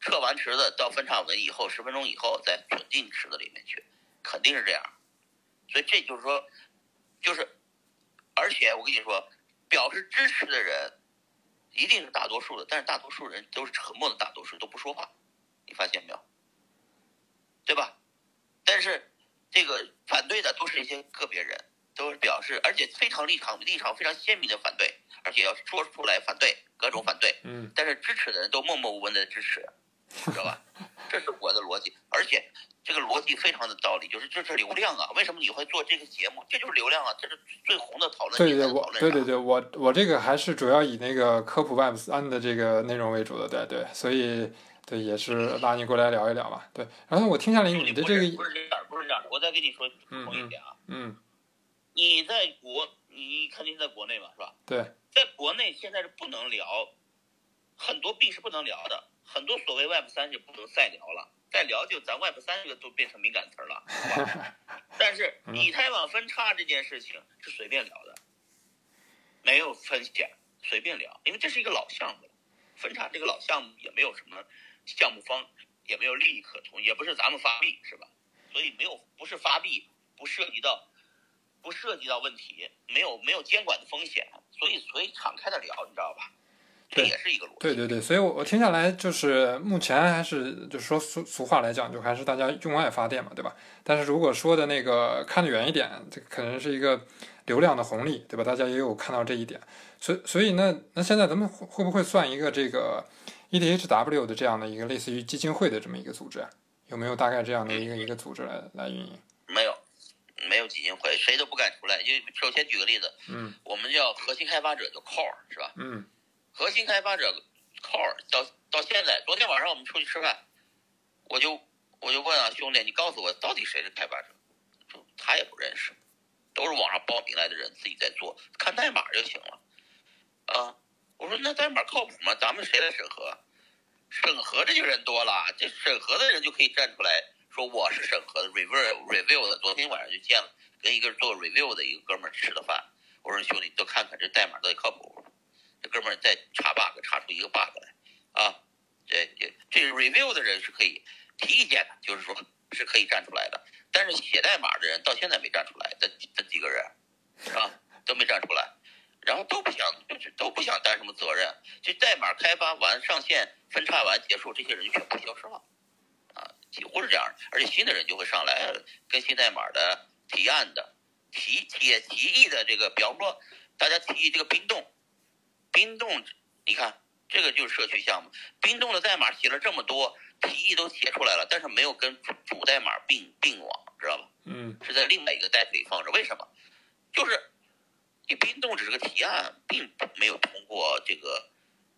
撤完池子到分叉稳以后，十分钟以后再存进池子里面去，肯定是这样。所以这就是说，就是，而且我跟你说，表示支持的人一定是大多数的，但是大多数人都是沉默的大多数，都不说话，你发现没有？对吧？但是这个反对的都是一些个别人，都是表示，而且非常立场立场非常鲜明的反对，而且要说出来反对各种反对，嗯但是支持的人都默默无闻的支持，知道吧？这是我的逻辑，而且这个逻辑非常的道理，就是这是流量啊！为什么你会做这个节目？这就是流量啊！这是最红的讨论对对对，我对对对，我我这个还是主要以那个科普 Web 三的这个内容为主的，对对，所以对也是拉你过来聊一聊嘛，对。然后我听下来你的这个，不是这样，不是这样，我再跟你说补充一点啊，嗯，你在国，你肯定在国内嘛，是吧？对，在国内现在是不能聊，很多币是不能聊的，很多所谓 Web 三就不能再聊了，再聊就咱 Web 三这个都变成敏感词儿了，是吧？[laughs] 但是嗯以太网分叉这件事情是随便聊的，没有风险，随便聊，因为这是一个老项目了，分叉这个老项目也没有什么项目方，也没有利益可图，也不是咱们发币是吧？所以没有不是发币，不涉及到不涉及到问题，没有没有监管的风险，所以所以敞开的聊，你知道吧？这也是一个逻辑。对对对，所以我我听下来就是目前还是就是说俗俗话来讲，就还是大家用爱发电嘛，对吧？但是如果说的那个看得远一点，这可能是一个流量的红利，对吧？大家也有看到这一点，所以所以那，那现在咱们会会不会算一个这个 EDHW 的这样的一个类似于基金会的这么一个组织啊？有没有大概这样的一个一个组织来来运营？没有，基金会，谁都不敢出来。就首先举个例子，嗯我们叫核心开发者，叫 core 是吧？嗯核心开发者 core 到到现在，昨天晚上我们出去吃饭，我就我就问啊兄弟，你告诉我到底谁是开发者？说他也不认识，都是网上报名来的人自己在做，看代码就行了。啊，我说那代码靠谱吗？咱们谁来审核？审核这就人多了，这审核的人就可以站出来说我是审核的 review review 的。昨天晚上就见了跟一个做 review 的一个哥们儿吃的饭，我说兄弟，都看看这代码到底靠谱不？这哥们儿再查 bug，查出一个 bug 来啊！这这这 review 的人是可以提意见的，就是说是可以站出来的。但是写代码的人到现在没站出来，这这几个人是吧？都没站出来，然后都不想，就是都不想担什么责任。就代码开发完、上线、分叉完结束，这些人全部消失了，几乎是这样的。而且新的人就会上来更新代码的、提案的、提提提议的这个，比方说大家提议这个冰冻，冰冻，你看这个就是社区项目，冰冻的代码写了这么多，提议都写出来了，但是没有跟主主代码并并网，知道吧？嗯是在另外一个代里放着。为什么？就是你冰冻只是个提案，并没有通过这个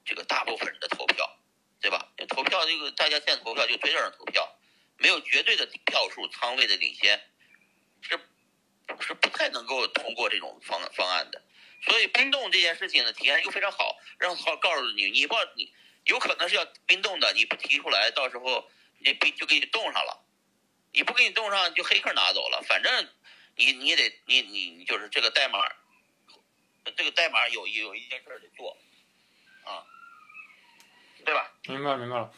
这个大部分人的投票，对吧？投票这个大家现在投票就追着人投票，没有绝对的票数仓位的领先，是是不太能够通过这种方方案的。所以冰冻这件事情的提案又非常好，让好告诉你，你不你有可能是要冰冻的，你不提出来，到时候你冰就给你冻上了。你不给你冻上，就黑客拿走了。反正你你得你你就是这个代码，这个代码有有一件事得做，啊，对吧？明白了明白了。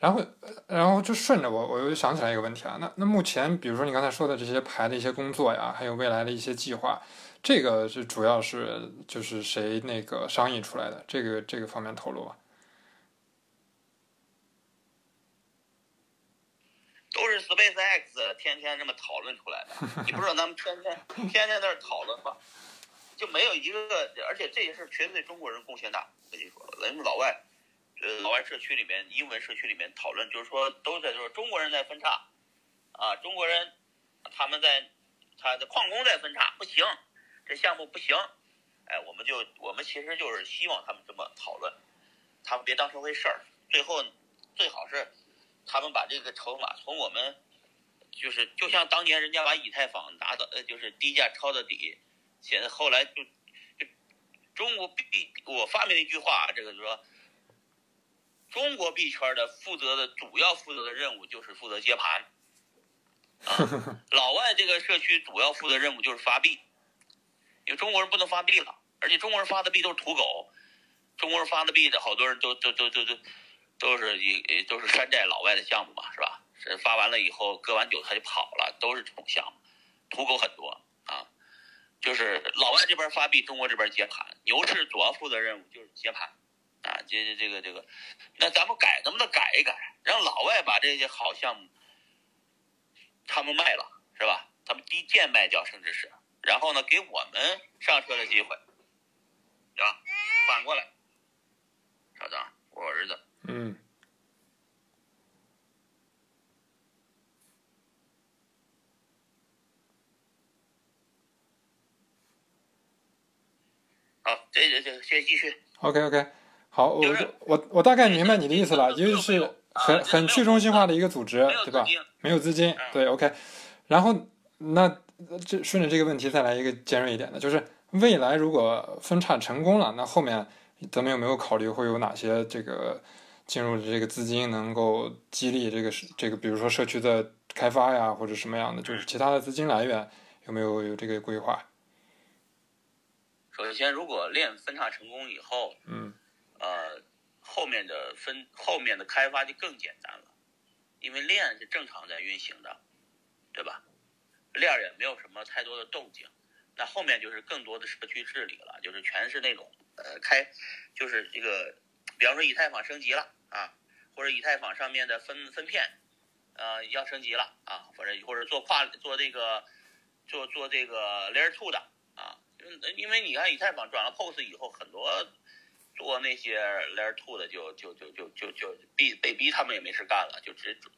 然后，然后就顺着我，我又想起来一个问题啊。那那目前，比如说你刚才说的这些排的一些工作呀，还有未来的一些计划，这个是主要是就是谁那个商议出来的？这个这个方面透露吧。都是 SpaceX 天天这么讨论出来的。你不知道咱们天天天天在那讨论吗？就没有一个，而且这些事儿全对中国人贡献大。我跟你说，咱们老外，呃，老外社区里面，英文社区里面讨论，就是说都在说中国人在分叉，啊，中国人他们在他的矿工在分叉，不行，这项目不行。哎，我们就我们其实就是希望他们这么讨论，他们别当成回事儿。最后最好是他们把这个筹码从我们，就是就像当年人家把以太坊拿到，呃，就是低价抄的底，现在后来就就中国币，我发明了一句话，这个就说，中国币圈的负责的主要负责的任务就是负责接盘，啊，[laughs] 老外这个社区主要负责任务就是发币，因为中国人不能发币了，而且中国人发的币都是土狗，中国人发的币的好多人都都都都都。都是一都是山寨老外的项目嘛，是吧？是发完了以后割完韭菜就跑了，都是这种项目，土狗很多啊。就是老外这边发币，中国这边接盘。牛市主要负责任务就是接盘啊，这这这个这个，那咱们改能不能改一改，让老外把这些好项目他们卖了，是吧？他们低贱卖掉，甚至是，然后呢，给我们上车的机会，对吧？反过来，稍等，我儿子。嗯好，这这这先继续。，OK OK，好，我我我大概明白你的意思了，这个就是很啊很去中心化的一个组织，对吧没有资金，对，OK。然后那这顺着这个问题再来一个尖锐一点的，就是未来如果分叉成功了，那后面咱们有没有考虑会有哪些这个进入的这个资金能够激励这个这个，比如说社区的开发呀，或者什么样的，就是其他的资金来源有没有有这个规划？首先，如果链分叉成功以后，嗯呃，后面的分后面的开发就更简单了，因为链是正常在运行的，对吧？链也没有什么太多的动静，那后面就是更多的社区治理了，就是全是那种呃开，就是这个，比方说以太坊升级了啊，或者以太坊上面的分分片，呃要升级了啊，或者或者做跨做这个做做这个 Layer Two 的啊，因为你看以太坊转了 POS 以后，很多做那些 Layer Two 的就就就就就就逼被逼他们也没事干了，就直接转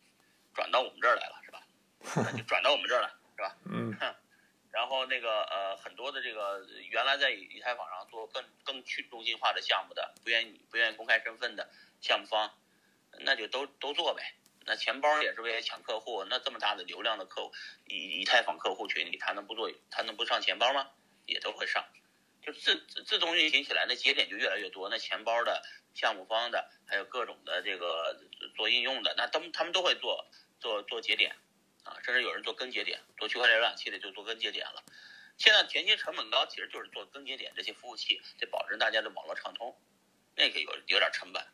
转到我们这儿来了，是吧？就转到我们这儿来，是吧？嗯 [laughs] 然后那个呃，很多的这个原来在以太坊上做更更去中心化的项目的，不愿意不愿意公开身份的项目方，那就都都做呗。那钱包也是为了抢客户，那这么大的流量的客户，以以太坊客户群里，他能不做，他能不上钱包吗？也都会上。就自自自动运行起来，那节点就越来越多。那钱包的项目方的，还有各种的这个做应用的，那他们他们都会做做做节点啊，甚至有人做根节点，做区块链浏览器的就做根节点了。现在前期成本高，其实就是做根节点这些服务器，得保证大家的网络畅通，那个有有点成本。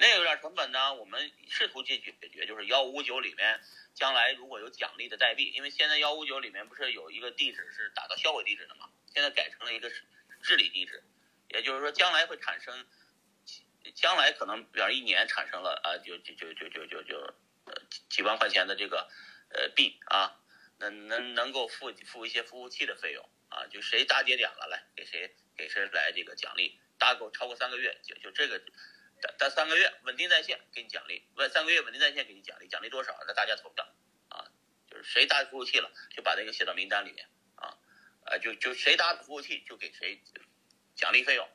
那有点成本呢，我们试图去解决，就是幺五九里面将来如果有奖励的代币，因为现在幺五九里面不是有一个地址是打到销毁地址的嘛，现在改成了一个治理地址，也就是说将来会产生，将来可能比方一年产生了啊，就就就就就就就呃几万块钱的这个呃币啊，能能能够付付一些服务器的费用啊，就谁搭节点了来给谁给谁来这个奖励，搭够超过三个月就就这个。待待三个月稳定在线给你奖励，问三个月稳定在线给你奖励，奖励多少？那大家投票啊，就是谁搭服务器了，就把那个写到名单里面啊，呃，就就谁搭服务器就给谁奖励费用。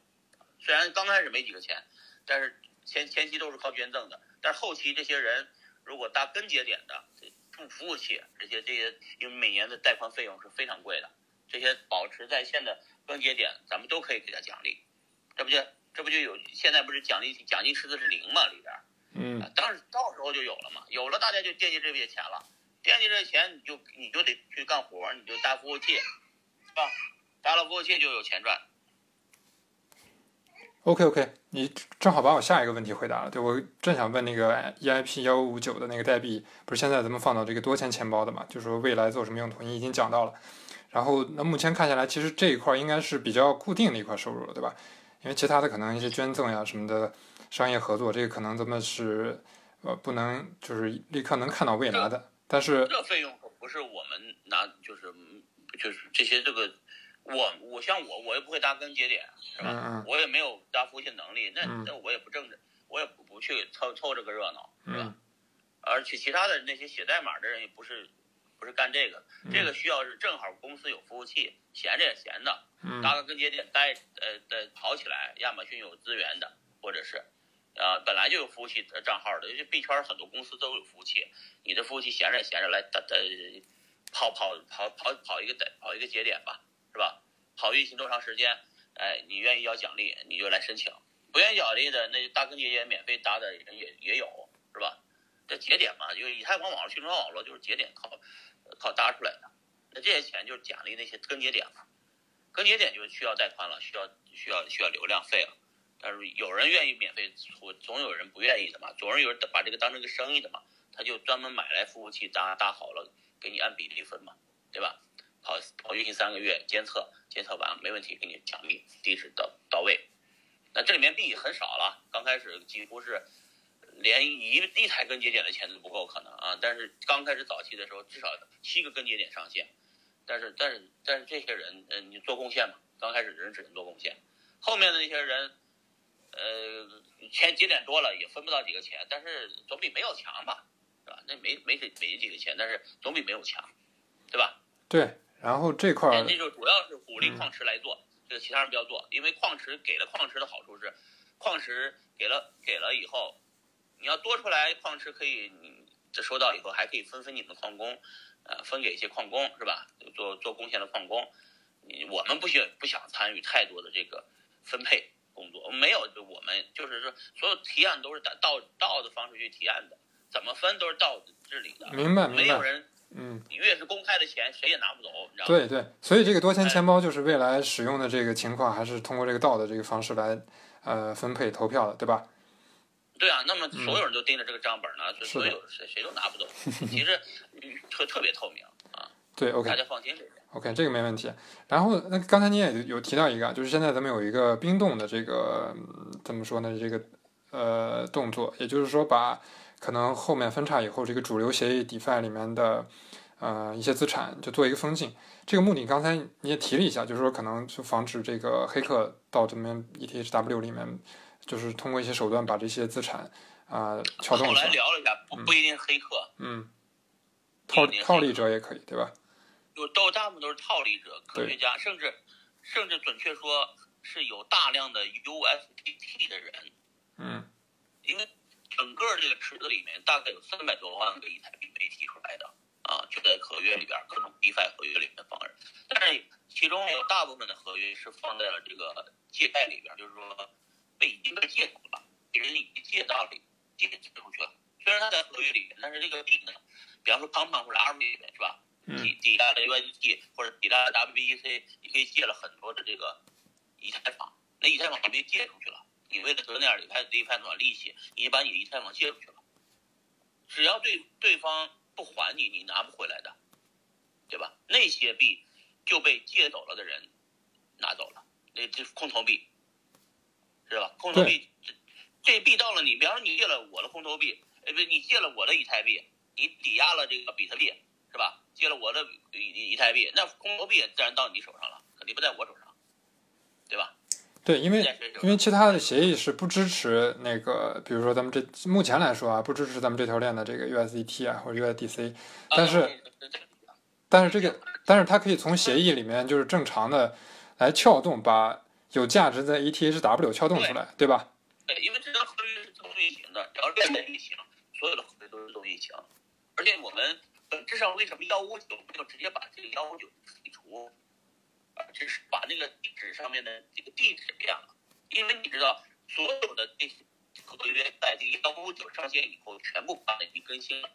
虽然刚开始没几个钱，但是前前期都是靠捐赠的，但是后期这些人如果搭根节点的这服务器，这些这些因为每年的带宽费用是非常贵的，这些保持在线的根节点，咱们都可以给他奖励，这不就？这不就有？现在不是奖励奖金池子是零嘛？里边，嗯，当时到时候就有了嘛。有了，大家就惦记这笔钱了。惦记这钱，你就你就得去干活，你就搭服务器，是吧？搭了服务器就有钱赚。OK OK，你正好把我下一个问题回答了。对我正想问那个 EIP 幺五九的那个代币，不是现在咱们放到这个多钱钱包的嘛？就是说未来做什么用途，你已经讲到了。然后那目前看下来，其实这一块应该是比较固定的一块收入了，对吧？因为其他的可能一些捐赠呀什么的商业合作，这个可能咱们是呃不能就是立刻能看到未来的。但是这费用可不是我们拿，就是就是这些这个，我我像我我也不会搭根节点是吧？我也没有搭服务器能力，那那我也不挣着，我也不不去凑凑这个热闹是吧？而且其他的那些写代码的人也不是。不是干这个，这个需要是正好公司有服务器，闲着也闲的，搭个根节点待，呃，呃，跑起来。亚马逊有资源的，或者是，啊，本来就有服务器账号的，就币圈很多公司都有服务器。你的服务器闲着闲着来，打打跑跑跑跑跑一个点跑一个节点吧，是吧？跑运行多长时间？哎，你愿意要奖励，你就来申请；不愿意奖励的，那大根节点免费搭的人也也有，是吧？这节点嘛，因为以太坊网络去中网络就是节点靠。靠搭出来的，那这些钱就是奖励那些根节点嘛，根节点就需要带宽了，需要需要需要流量费了。但是有人愿意免费出，总有人不愿意的嘛，总是有人把这个当成个生意的嘛，他就专门买来服务器搭搭好了，给你按比例分嘛，对吧？跑跑运行三个月，监测监测完没问题，给你奖励，地址到到位。那这里面币很少了，刚开始几乎是。连一一台根节点的钱都不够可能啊！但是刚开始早期的时候，至少七个根节点上线。但是但是但是这些人，嗯，你做贡献嘛？刚开始人只能做贡献，后面的那些人，呃，钱节点多了也分不到几个钱，但是总比没有强吧，是吧？那没没没几个钱，但是总比没有强，对吧？对。然后这块儿，那就主要是鼓励矿池来做，这个其他人不要做，因为矿池给了矿池的好处是，矿池给了给了以后。你要多出来矿池可以，你这收到以后还可以分分你们矿工，呃，分给一些矿工是吧？做做贡献的矿工，你我们不需不想参与太多的这个分配工作，没有，就我们就是说所有提案都是打到到的方式去提案的，怎么分都是道治理的，明白明白。没有人，嗯，越是公开的钱谁也拿不走，你知道吗？对对，所以这个多钱钱包就是未来使用的这个情况，还是通过这个道的这个方式来呃分配投票的，对吧？对啊，那么所有人都盯着这个账本呢，所有谁谁都拿不走。其实特特别透明啊。[laughs] 对，OK，大家放心这 OK，这个没问题。然后那刚才你也有提到一个，就是现在咱们有一个冰冻的这个怎么说呢？这个呃动作，也就是说把可能后面分叉以后，这个主流协议 DeFi 里面的呃一些资产，就做一个封禁。这个目的刚才你也提了一下，就是说可能就防止这个黑客到这边 ETHW 里面，就是通过一些手段把这些资产啊、撬动后来。聊了一下，不不一定黑客，嗯，套套利者也可以，对吧？有都大部分都是套利者、科学家，甚至甚至准确说是有大量的 USDT 的人，嗯因为整个这个池子里面大概有三百多万个以太币没提出来的啊，就在合约里边各种 DeFi 合约里面放着，但是其中有大部分的合约是放在了这个借贷里边，就是说被已经被借走了，别人已经借到了借借出去了。虽然它在合约里面，但是这个币呢，比方说 Compound 或者 RV 里面是吧？嗯抵抵押的 USDT 或者抵押的 WBEC，你可以借了很多的这个以太坊，那以太坊被借出去了，你为了得那点以太以太坊利息，你把你的以太坊借出去了，只要对对方不还你，你拿不回来的，对吧？那些币就被借走了的人拿走了，那这空头币，是吧？空投币这这币到了你，比方说你借了我的空投币，呃，不，你借了我的以太币，你抵押了这个比特币，是吧？借了我的以以以太币，那空投币自然到你手上了，肯定不在我手上，对吧？对，因为因为其他的协议是不支持那个，比如说咱们这目前来说啊，不支持咱们这条链的这个 USDT 啊或者 USDC，但是啊但是这个但是它可以从协议里面就是正常的来撬动，把有价值的 ETHW 撬动出来，对吧？对，因为这张合约是自动运行的，只要链在运行，所有的合约都是自动运行。而且我们本质上为什么幺五九没有直接把这个幺五九剔除，而只是把那个地址上面的这个地址变了？因为你知道，所有的这些合约在这个幺五九上线以后，全部把那已经更新了，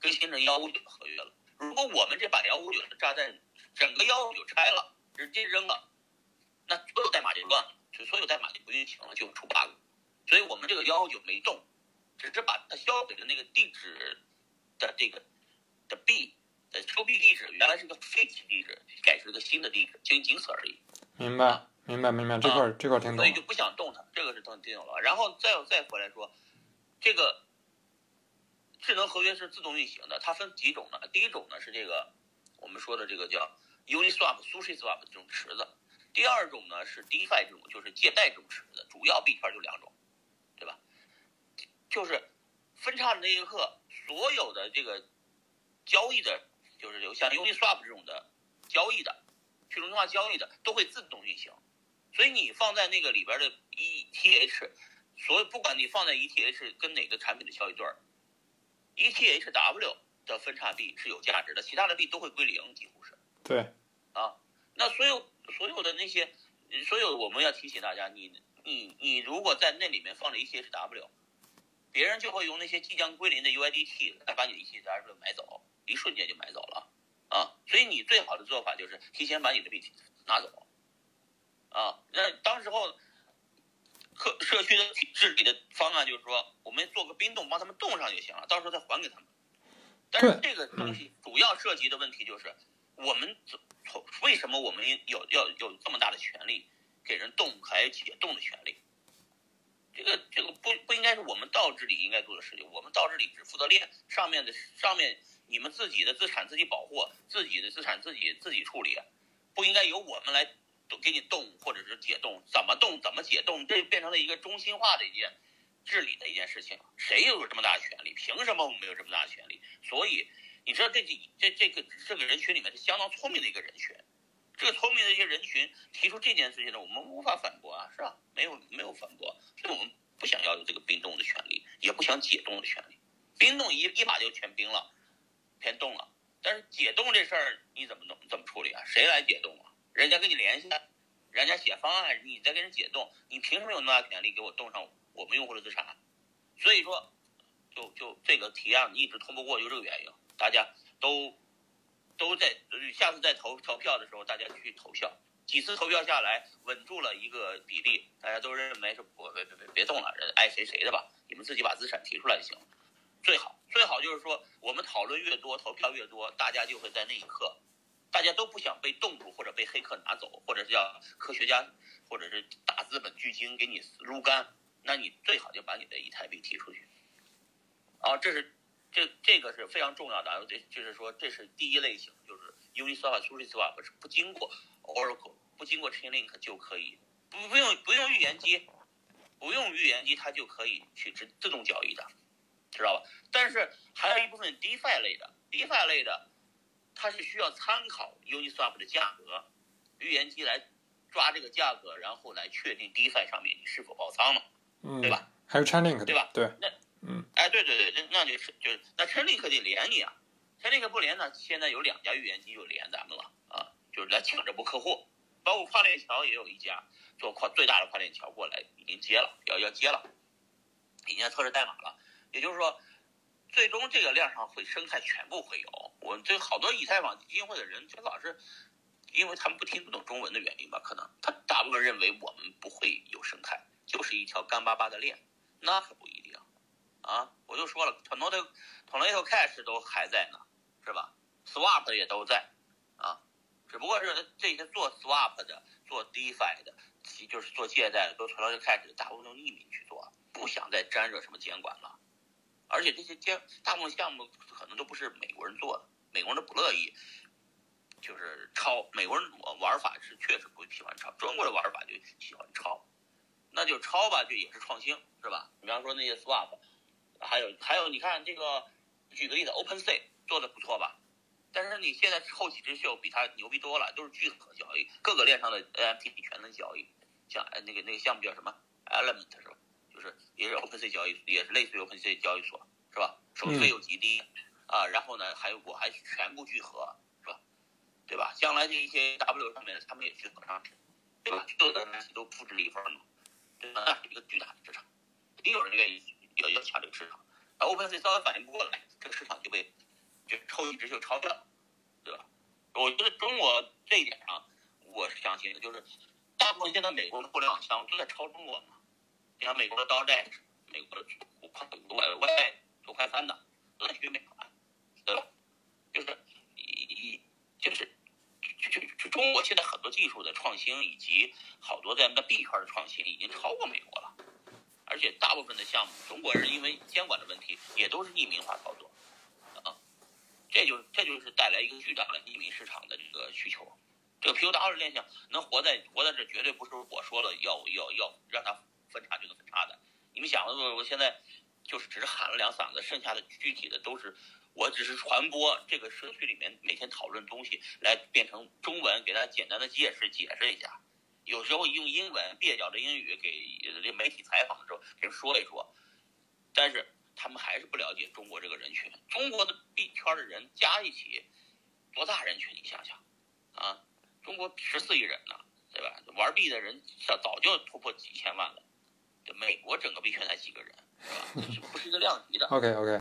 更新成幺五九的合约了。如果我们这把幺五九的炸弹整个幺五九拆了，直接扔了，那所有代码就乱了，就所有代码就不运行了，就出 bug。所以我们这个幺五九没动，只是把它销毁的那个地址的这个的币的收币地址原来是个废弃地址，改，仅仅此而已。明白，明白，明白，这块儿这块听懂了所以就。不想动它，这个是动听懂了。然后再再回来说，这个智能合约是自动运行的，它分几种呢？第一种呢是这个我们说的这个叫 Uniswap、SushiSwap 这种池子，第二种呢是 DeFi 这种，就是借贷这种池子，主要币圈就两种，对吧？就是分叉的那一刻，所有的这个交易的，就是有像 Uniswap 这种的交易的去中心化交易的，都会自动运行。所以你放在那个里边的 ETH，所以不管你放在 ETH 跟哪个产品的交易对儿，ETHW 的分叉币是有价值的，其他的币都会归零，几乎是。对，啊，那所有所有的那些，所有我们要提醒大家，你你你如果在那里面放着 ETHW，别人就会用那些即将归零的 UIDT 来把你的 ETHW 买走，一瞬间就买走了啊。所以你最好的做法就是提前把你的币拿走啊。那当时候。社社区的治理的方案就是说，我们做个冰冻，帮他们冻上就行了，到时候再还给他们。但是这个东西主要涉及的问题就是，我们从为什么我们有要有这么大的权利给人冻还有解冻的权利？这个这个不不应该是我们道治理应该做的事情。我们道治理只负责链上面的上面你们自己的资产自己保护，自己的资产自己自己处理，不应该由我们来给你动或者是解冻。怎么动怎么解冻，这就变成了一个中心化的一件治理的一件事情。谁又有这么大的权利？凭什么我们没有这么大的权利？所以。你知道这几这这个这个人群里面是相当聪明的一个人群，这个聪明的一些人群提出这件事情呢，我们无法反驳啊，是吧？没有没有反驳，所以我们不想要有这个冰冻的权利，也不想解冻的权利。冰冻一一把就全冰了，先冻了，但是解冻这事儿你怎么弄怎么处理啊？谁来解冻啊？人家跟你联系，人家写方案，你再给人解冻，你凭什么有那么大权利给我冻上我们用户的资产？所以说，就就这个提案一直通不过，就这个原因。大家都都在下次再投投票的时候，大家去投票。几次投票下来，稳住了一个比例，大家都认为是不别别别别动了，爱谁谁的吧，你们自己把资产提出来就行。最好最好就是说，我们讨论越多，投票越多，大家就会在那一刻，大家都不想被冻住或者被黑客拿走，或者是叫科学家或者是大资本巨鲸给你撸干，那你最好就把你的以太币提出去。啊，这是。这这个是非常重要的，这就是说这是第一类型，就是 Uniswap、SushiSwap 是不经过 Oracle、不经过 Chainlink 就可以，不不用不用预言机，不用预言机它就可以去自自动交易的，知道吧？但是还有一部分 DeFi 类的，DeFi 类的，它是需要参考 Uniswap 的价格，预言机来抓这个价格，然后来确定 DeFi 上面你是否爆仓嘛，嗯，对吧？还有 Chainlink 对吧？对，那嗯，哎，对对对，那那就是就是那 Chainlink 得连你啊，Chainlink 不连呢，现在有两家预言机就连咱们了啊，就是来抢这波客户，包括跨链桥也有一家做跨最大的跨链桥过来已经接了，要要接了，已经测试代码了，也就是说，最终这个链上会生态全部会有。我这好多以太坊基金会的人就老是。因为他们不听不懂中文的原因吧，可能他大部分认为我们不会有生态，就是一条干巴巴的链，那可不一定啊！我就说了，Tornado、Tornado Cash 都还在呢，是吧？Swap 也都在啊，只不过是这些做 Swap 的、做 DeFi 的，其就是做借贷的，做 Tornado Cash 的，大部分都匿名去做，不想再沾惹什么监管了。而且这些监大部分项目可能都不是美国人做的，美国人都不乐意。就是抄美国人玩法是确实不喜欢抄，中国的玩法就喜欢抄，那就抄吧，就也是创新，是吧？比方说那些 swap，还有还有，你看这个，举个例子，OpenSea 做的不错吧？但是你现在后起之秀比他牛逼多了，都是聚合交易，各个链上的 NFT 全能交易，像那个那个项目叫什么 Element？就是也是 OpenSea 交易，也是类似于 OpenSea 交易所，是吧？手续费又极低，啊，然后呢，还有我还全部聚合。是吧对吧？将来这一些 W 上面他们也去合上市，对吧？所有的东西都复制一份嘛，对吧？那是一个巨大的市场，肯定有人愿意要要抢这个市场。而 OpenSea 稍微反应不过来，这个市场就被就抽一直就超掉了，对吧？我觉得中国这一点上，我是相信的，就是大部分现在美国的互联网项目都在抄中国嘛。你看美国的刀债美国的五块五块外五块三的都在学美团，对吧？就是一就是。就就中国现在很多技术的创新，以及好多在那币圈的创新，已经超过美国了。而且大部分的项目，中国人因为监管的问题，也都是匿名化操作，啊，这就这就是带来一个巨大的匿名市场的这个需求。这个 POW 链项能活在活在这，绝对不是我说了要要要让它分叉就能分叉的。你们想，我我现在就是只是喊了两嗓子，剩下的具体的都是。我只是传播这个社区里面每天讨论东西，来变成中文，给大家简单的解释解释一下。有时候用英文蹩脚的英语给这媒体采访的时候，给人说一说。但是他们还是不了解中国这个人群。中国的币圈的人加一起，多大人群？你想想，啊，中国十四亿人呢，对吧？玩币的人早早就突破几千万了。这美国整个币圈才几个人，是吧？[laughs] 不是一个量级的。OK OK。